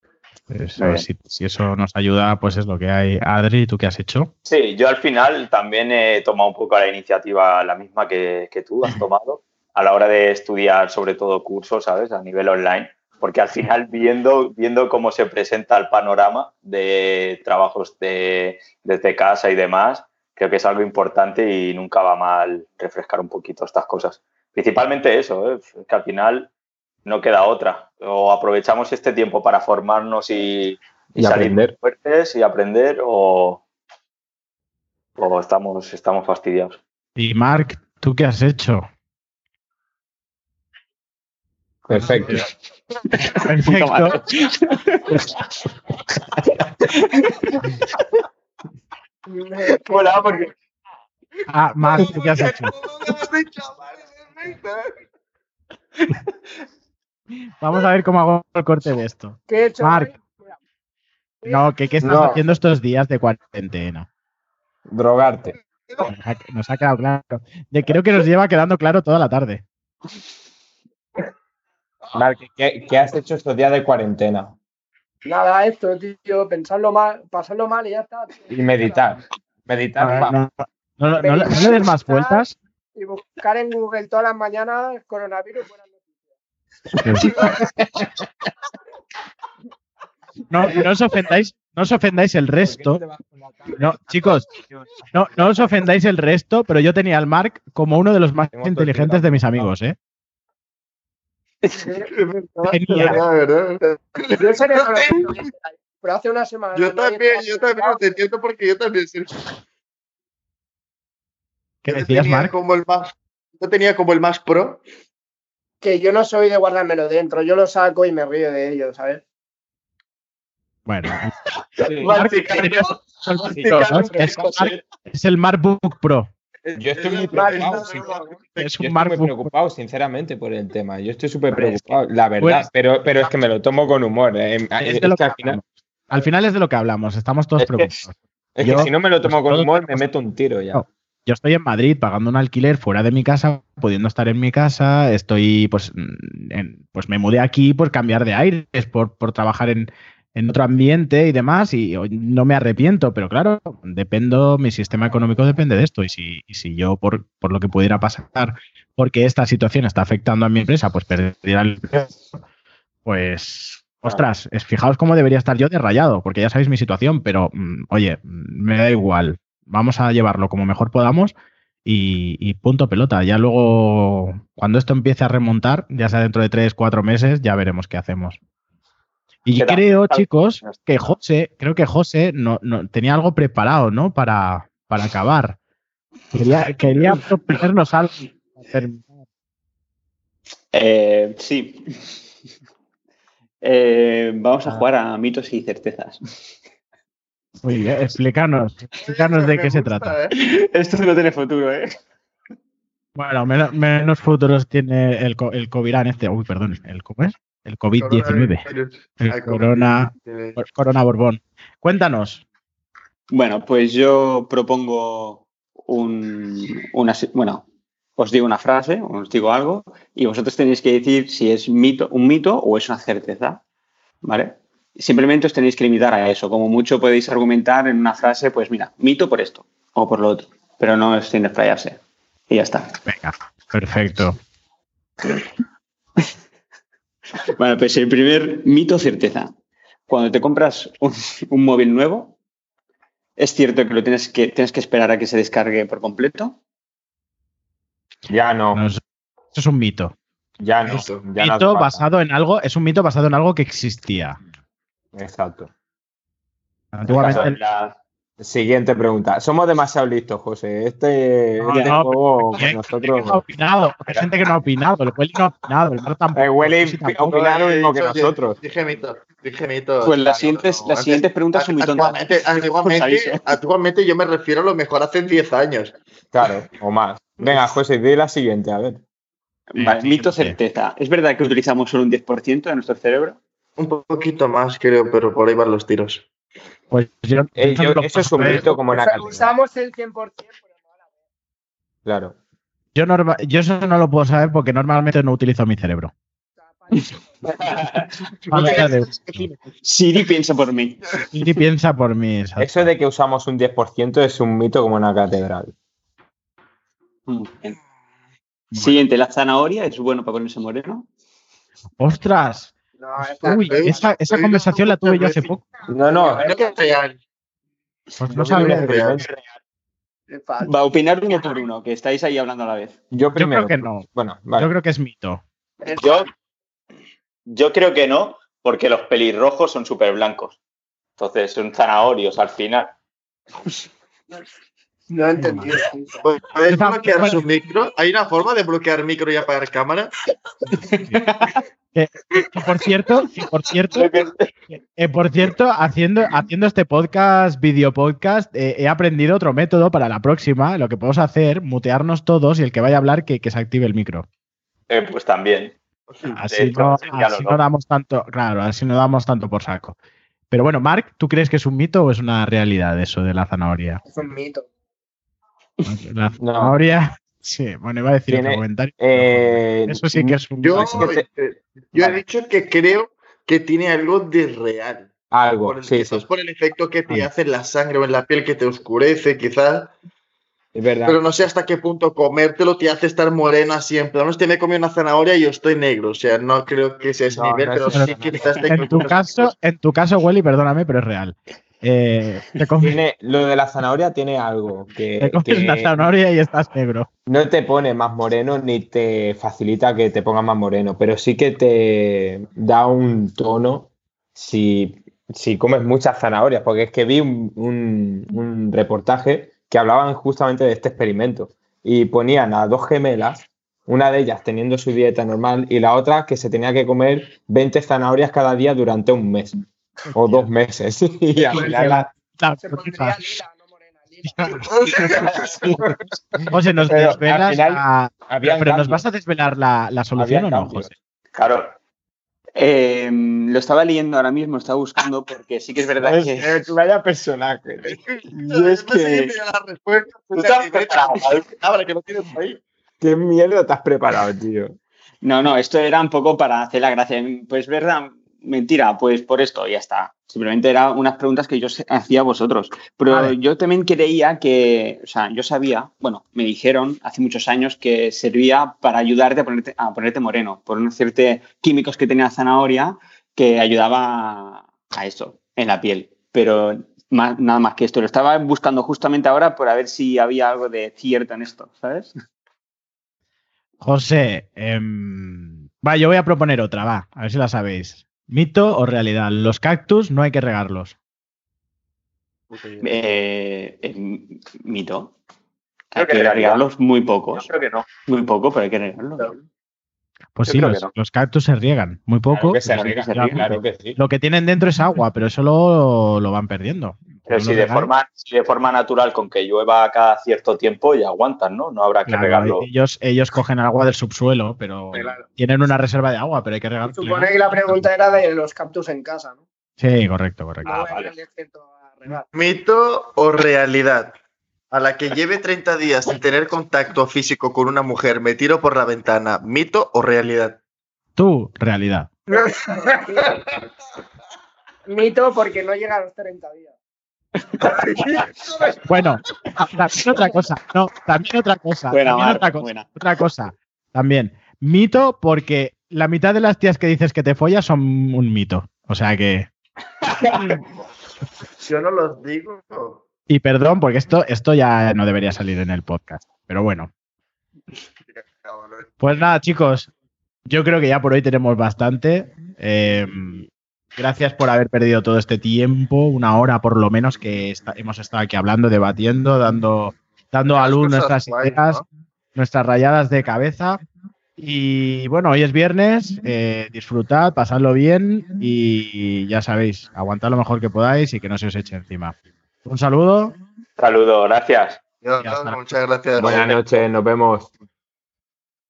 Pues, a ver si, si eso nos ayuda, pues es lo que hay. Adri, ¿tú qué has hecho? Sí, yo al final también he tomado un poco la iniciativa, la misma que, que tú has tomado, a la hora de estudiar sobre todo cursos, ¿sabes? A nivel online, porque al final viendo, viendo cómo se presenta el panorama de trabajos de, desde casa y demás, creo que es algo importante y nunca va mal refrescar un poquito estas cosas. Principalmente eso, ¿eh? Es que al final no queda otra. O aprovechamos este tiempo para formarnos y, y, Y salir aprender. fuertes y aprender o, o estamos, estamos fastidiados. Y Marc, ¿tú qué has hecho? Perfecto. Perfecto. Hola, porque Ah, Marc, ¿tú qué has hecho? Vamos a ver cómo hago el corte de esto. ¿Qué he hecho? Marc. No, ¿qué, qué estás No. haciendo estos días de cuarentena? Drogarte. Nos ha, nos ha quedado claro. Creo que nos lleva quedando claro toda la tarde. Marc, ¿qué, qué has hecho estos días de cuarentena? Nada, esto, tío, pensarlo mal, pasarlo mal y ya está. tío. Y meditar. Meditar. No, no, no, no, no le- no le des más vueltas. Y buscar en Google todas las mañanas coronavirus. buenas. No, no os ofendáis, no os ofendáis el resto. No, chicos, no, no os ofendáis el resto, pero yo tenía al Marc como uno de los más inteligentes de mis amigos, ¿eh? Pero hace una semana. Yo también, yo también lo entiendo porque yo también ¿Qué decías, Marc? como el más, yo tenía como el más pro. Que yo no soy de guardármelo dentro, yo lo saco y me río de ello, ¿sabes? Bueno, es, el MacBook Pro. Yo estoy muy preocupado. Es un sinceramente, por el tema. Yo estoy súper preocupado, la verdad. pero, pero es que me lo tomo con humor. eh. Es Es de lo que que al final, hablamos. Al final es de lo que hablamos, estamos todos Es que- preocupados. es yo- que si no me lo tomo pues con humor, me meto un tiro ya. No. Yo estoy en Madrid pagando un alquiler fuera de mi casa, pudiendo estar en mi casa, estoy, pues, mm, en- pues me mudé aquí por cambiar de aires, por, por trabajar en, en otro ambiente y demás, y no me arrepiento, pero claro, dependo, mi sistema económico depende de esto, y si, y si yo, por, por lo que pudiera pasar, porque esta situación está afectando a mi empresa, pues perdiera el empleo, pues, ostras, es, fijaos cómo debería estar yo de rayado, porque ya sabéis mi situación, pero, mm, oye, me da igual, vamos a llevarlo como mejor podamos y, y punto pelota. Ya luego, cuando esto empiece a remontar, ya sea dentro de tres, cuatro meses, ya veremos qué hacemos. Y Queda- creo, tal- chicos, que José, creo que José no, no- tenía algo preparado, ¿no? Para, para acabar. Quería, quería proponernos algo. Eh, sí. Eh, vamos a jugar a mitos y certezas. Muy bien, explícanos, explícanos de qué se trata. ¿eh? Esto no tiene futuro, ¿eh? Bueno, menos, menos futuros tiene el, el Covirán este, uy, perdón, el, ¿cómo es? El COVID-19, Coronavirus. el corona, COVID-19. corona Borbón. Cuéntanos. Bueno, pues yo propongo un, una, bueno, os digo una frase, os digo algo, y vosotros tenéis que decir si es mito, un mito o es una certeza, ¿vale? Simplemente os tenéis que limitar a eso. Como mucho podéis argumentar en una frase, pues mira, mito por esto o por lo otro, pero no es sin explayarse. Y ya está. Venga, perfecto. Bueno, pues el primer mito certeza. Cuando te compras un, un móvil nuevo, es cierto que lo tienes que, tienes que esperar a que se descargue por completo. Ya no, No, eso es un mito. ya no. Es un mito basado en algo, es un mito basado en algo que existía. Exacto. Antiguamente La- Siguiente pregunta. Somos demasiado listos, José. Este, No, este no, juego pero gente que no ha nosotros. opinado, hay gente que no ha opinado, el Welly no ha opinado, el Mar tampoco. El Welly sí tampoco. opina lo mismo que nosotros. Dije mito, dije mito. Pues las siguientes, no, las siguientes preguntas son muy tontas. Actualmente, actualmente yo me refiero a lo mejor hace 10 años. Claro, o más. Venga, José, di la siguiente, a ver. Vale, mito certeza. ¿Es verdad que utilizamos solo un 10% de nuestro cerebro? Un poquito más, creo, pero por ahí van los tiros. Pues yo- Eh, yo- eso es un puedo mito como catedral. Usamos el 100%, pero no la. Claro. Yo, norma- yo eso no lo puedo saber porque normalmente no utilizo mi cerebro. Siri piensa por mí. Siri piensa por mí. exacto. Eso de que usamos un 10% es un mito como una catedral. Mm, bien. Siguiente, la zanahoria es bueno para ponerse moreno. ¡Ostras! No, esa- Uy, esa, esa conversación la tuve yo hace poco. No, no, No es real. Pues no sabía. es real. es. Va a opinar uno por uno, que estáis ahí hablando a la vez. yo Yo primero. creo que no. Bueno, vale. Yo creo que es mito. Es Yo, yo creo que no, porque los pelirrojos son súper blancos. Entonces son zanahorios al final. No he entendido. sí. ¿Puedes bloquear su micro? ¿Hay una forma de bloquear micro y apagar cámara? Que por cierto, por cierto, eh, por cierto, haciendo, haciendo este podcast, video podcast, eh, he aprendido otro método para la próxima. Lo que podemos hacer, mutearnos todos y el que vaya a hablar que, que se active el micro. Eh, pues también. Así, hecho, no, así no damos tanto, claro, así no damos tanto por saco. Pero bueno, Marc, ¿tú crees que es un mito o es una realidad eso de la zanahoria? Es un mito. La No. zanahoria, sí, bueno, iba a decir otro Tiene- comentario. Eh, Eso sí que es un Yo, Es que eh, yo he dicho que creo que tiene algo de real. Algo, Por el, sí, quizás sí, por el efecto que te hace en la sangre o en la piel que te oscurece, quizás. es verdad. Pero no sé hasta qué punto comértelo te hace estar morena siempre. Vamos, te me comí una zanahoria y yo estoy negro. O sea, no creo que sea ese No, nivel, no pero es sí eso. que quizás te En tu caso, en tu caso, Welly, perdóname, pero es real. Eh, te comes, Tiene, lo de la zanahoria tiene algo que, te comes que una zanahoria y estás negro. no te pone más moreno ni te facilita que te pongas más moreno, pero sí que te da un tono si, si comes muchas zanahorias, porque es que vi un, un- un reportaje que hablaban justamente de este experimento y ponían a dos gemelas, una de ellas teniendo su dieta normal y la otra que se tenía que comer 20 zanahorias cada día durante un mes o dos meses. Y al final la- La Se pondría lila, no morena, lila. José, nos Pero desvelas. final a- había pero nos vas a desvelar la, la solución o no, cambios. José. Claro. Eh, lo estaba leyendo ahora mismo, estaba buscando porque sí que es verdad Es- que. eh, vaya personaje. Yo es que- la respuesta. Tú te has preparado, Ahora que lo tienes ahí. ¿Qué mierda te has preparado, tío? No, no, esto era un poco para hacer la gracia. Pues verdad, mentira, pues por esto, ya está. Simplemente eran unas preguntas que yo hacía a vosotros. Pero Vale. yo también creía que, o sea, yo sabía, bueno, me dijeron hace muchos años que servía para ayudarte a ponerte, a ponerte moreno, por unos ciertos químicos que tenía la zanahoria que ayudaba a eso en la piel. Pero más- nada más que esto. Lo estaba buscando justamente ahora por a ver si había algo de cierto en esto, ¿sabes? José, em, va, yo voy a proponer otra, va, a ver si la sabéis. ¿Mito o realidad? Los cactus no hay que regarlos. Eh, eh, mito. Creo Hay que regarlos muy Yo pocos. creo que no. Muy poco, pero hay que regarlos. Pues Yo sí, los, que no. los cactus se riegan, muy poco. Claro que se pero riega, se riegan claro mucho. que sí. Lo que tienen dentro es agua, pero eso lo, lo van perdiendo. Pero si de, forma, si de forma natural, con que llueva cada cierto tiempo, ya aguantan, ¿no? No habrá que Claro, regarlo. ellos, ellos cogen agua del subsuelo, pero Claro. tienen una reserva de agua, pero hay que regar. Supone que la pregunta era de los cactus en casa, ¿no? Sí, correcto, correcto. Ah, voy a vale. ir al desierto a regar. ¿Mito o realidad? A la que lleve 30 días sin tener contacto físico con una mujer, me tiro por la ventana. ¿Mito o realidad? Tú, realidad. Mito porque no llega a los 30 días. Bueno, también otra cosa. No, también otra cosa. Buena, también otra cosa. buena. Otra cosa. También. Mito porque la mitad de las tías que dices que te follas son un mito. O sea que. Yo no los digo. Y perdón, porque esto, esto ya no debería salir en el podcast. Pero bueno. Pues nada, chicos. Yo creo que ya por hoy tenemos bastante. Eh, gracias por haber perdido todo este tiempo, una hora por lo menos que hemos estado aquí hablando, debatiendo, dando, dando a luz nuestras ideas, ¿no? nuestras rayadas de cabeza. Y bueno, hoy es viernes, eh, disfrutad, pasadlo bien y ya sabéis, aguantad lo mejor que podáis y que no se os eche encima. Un saludo. Saludos, gracias. Yo- muchas gracias. Buenas noches, nos vemos.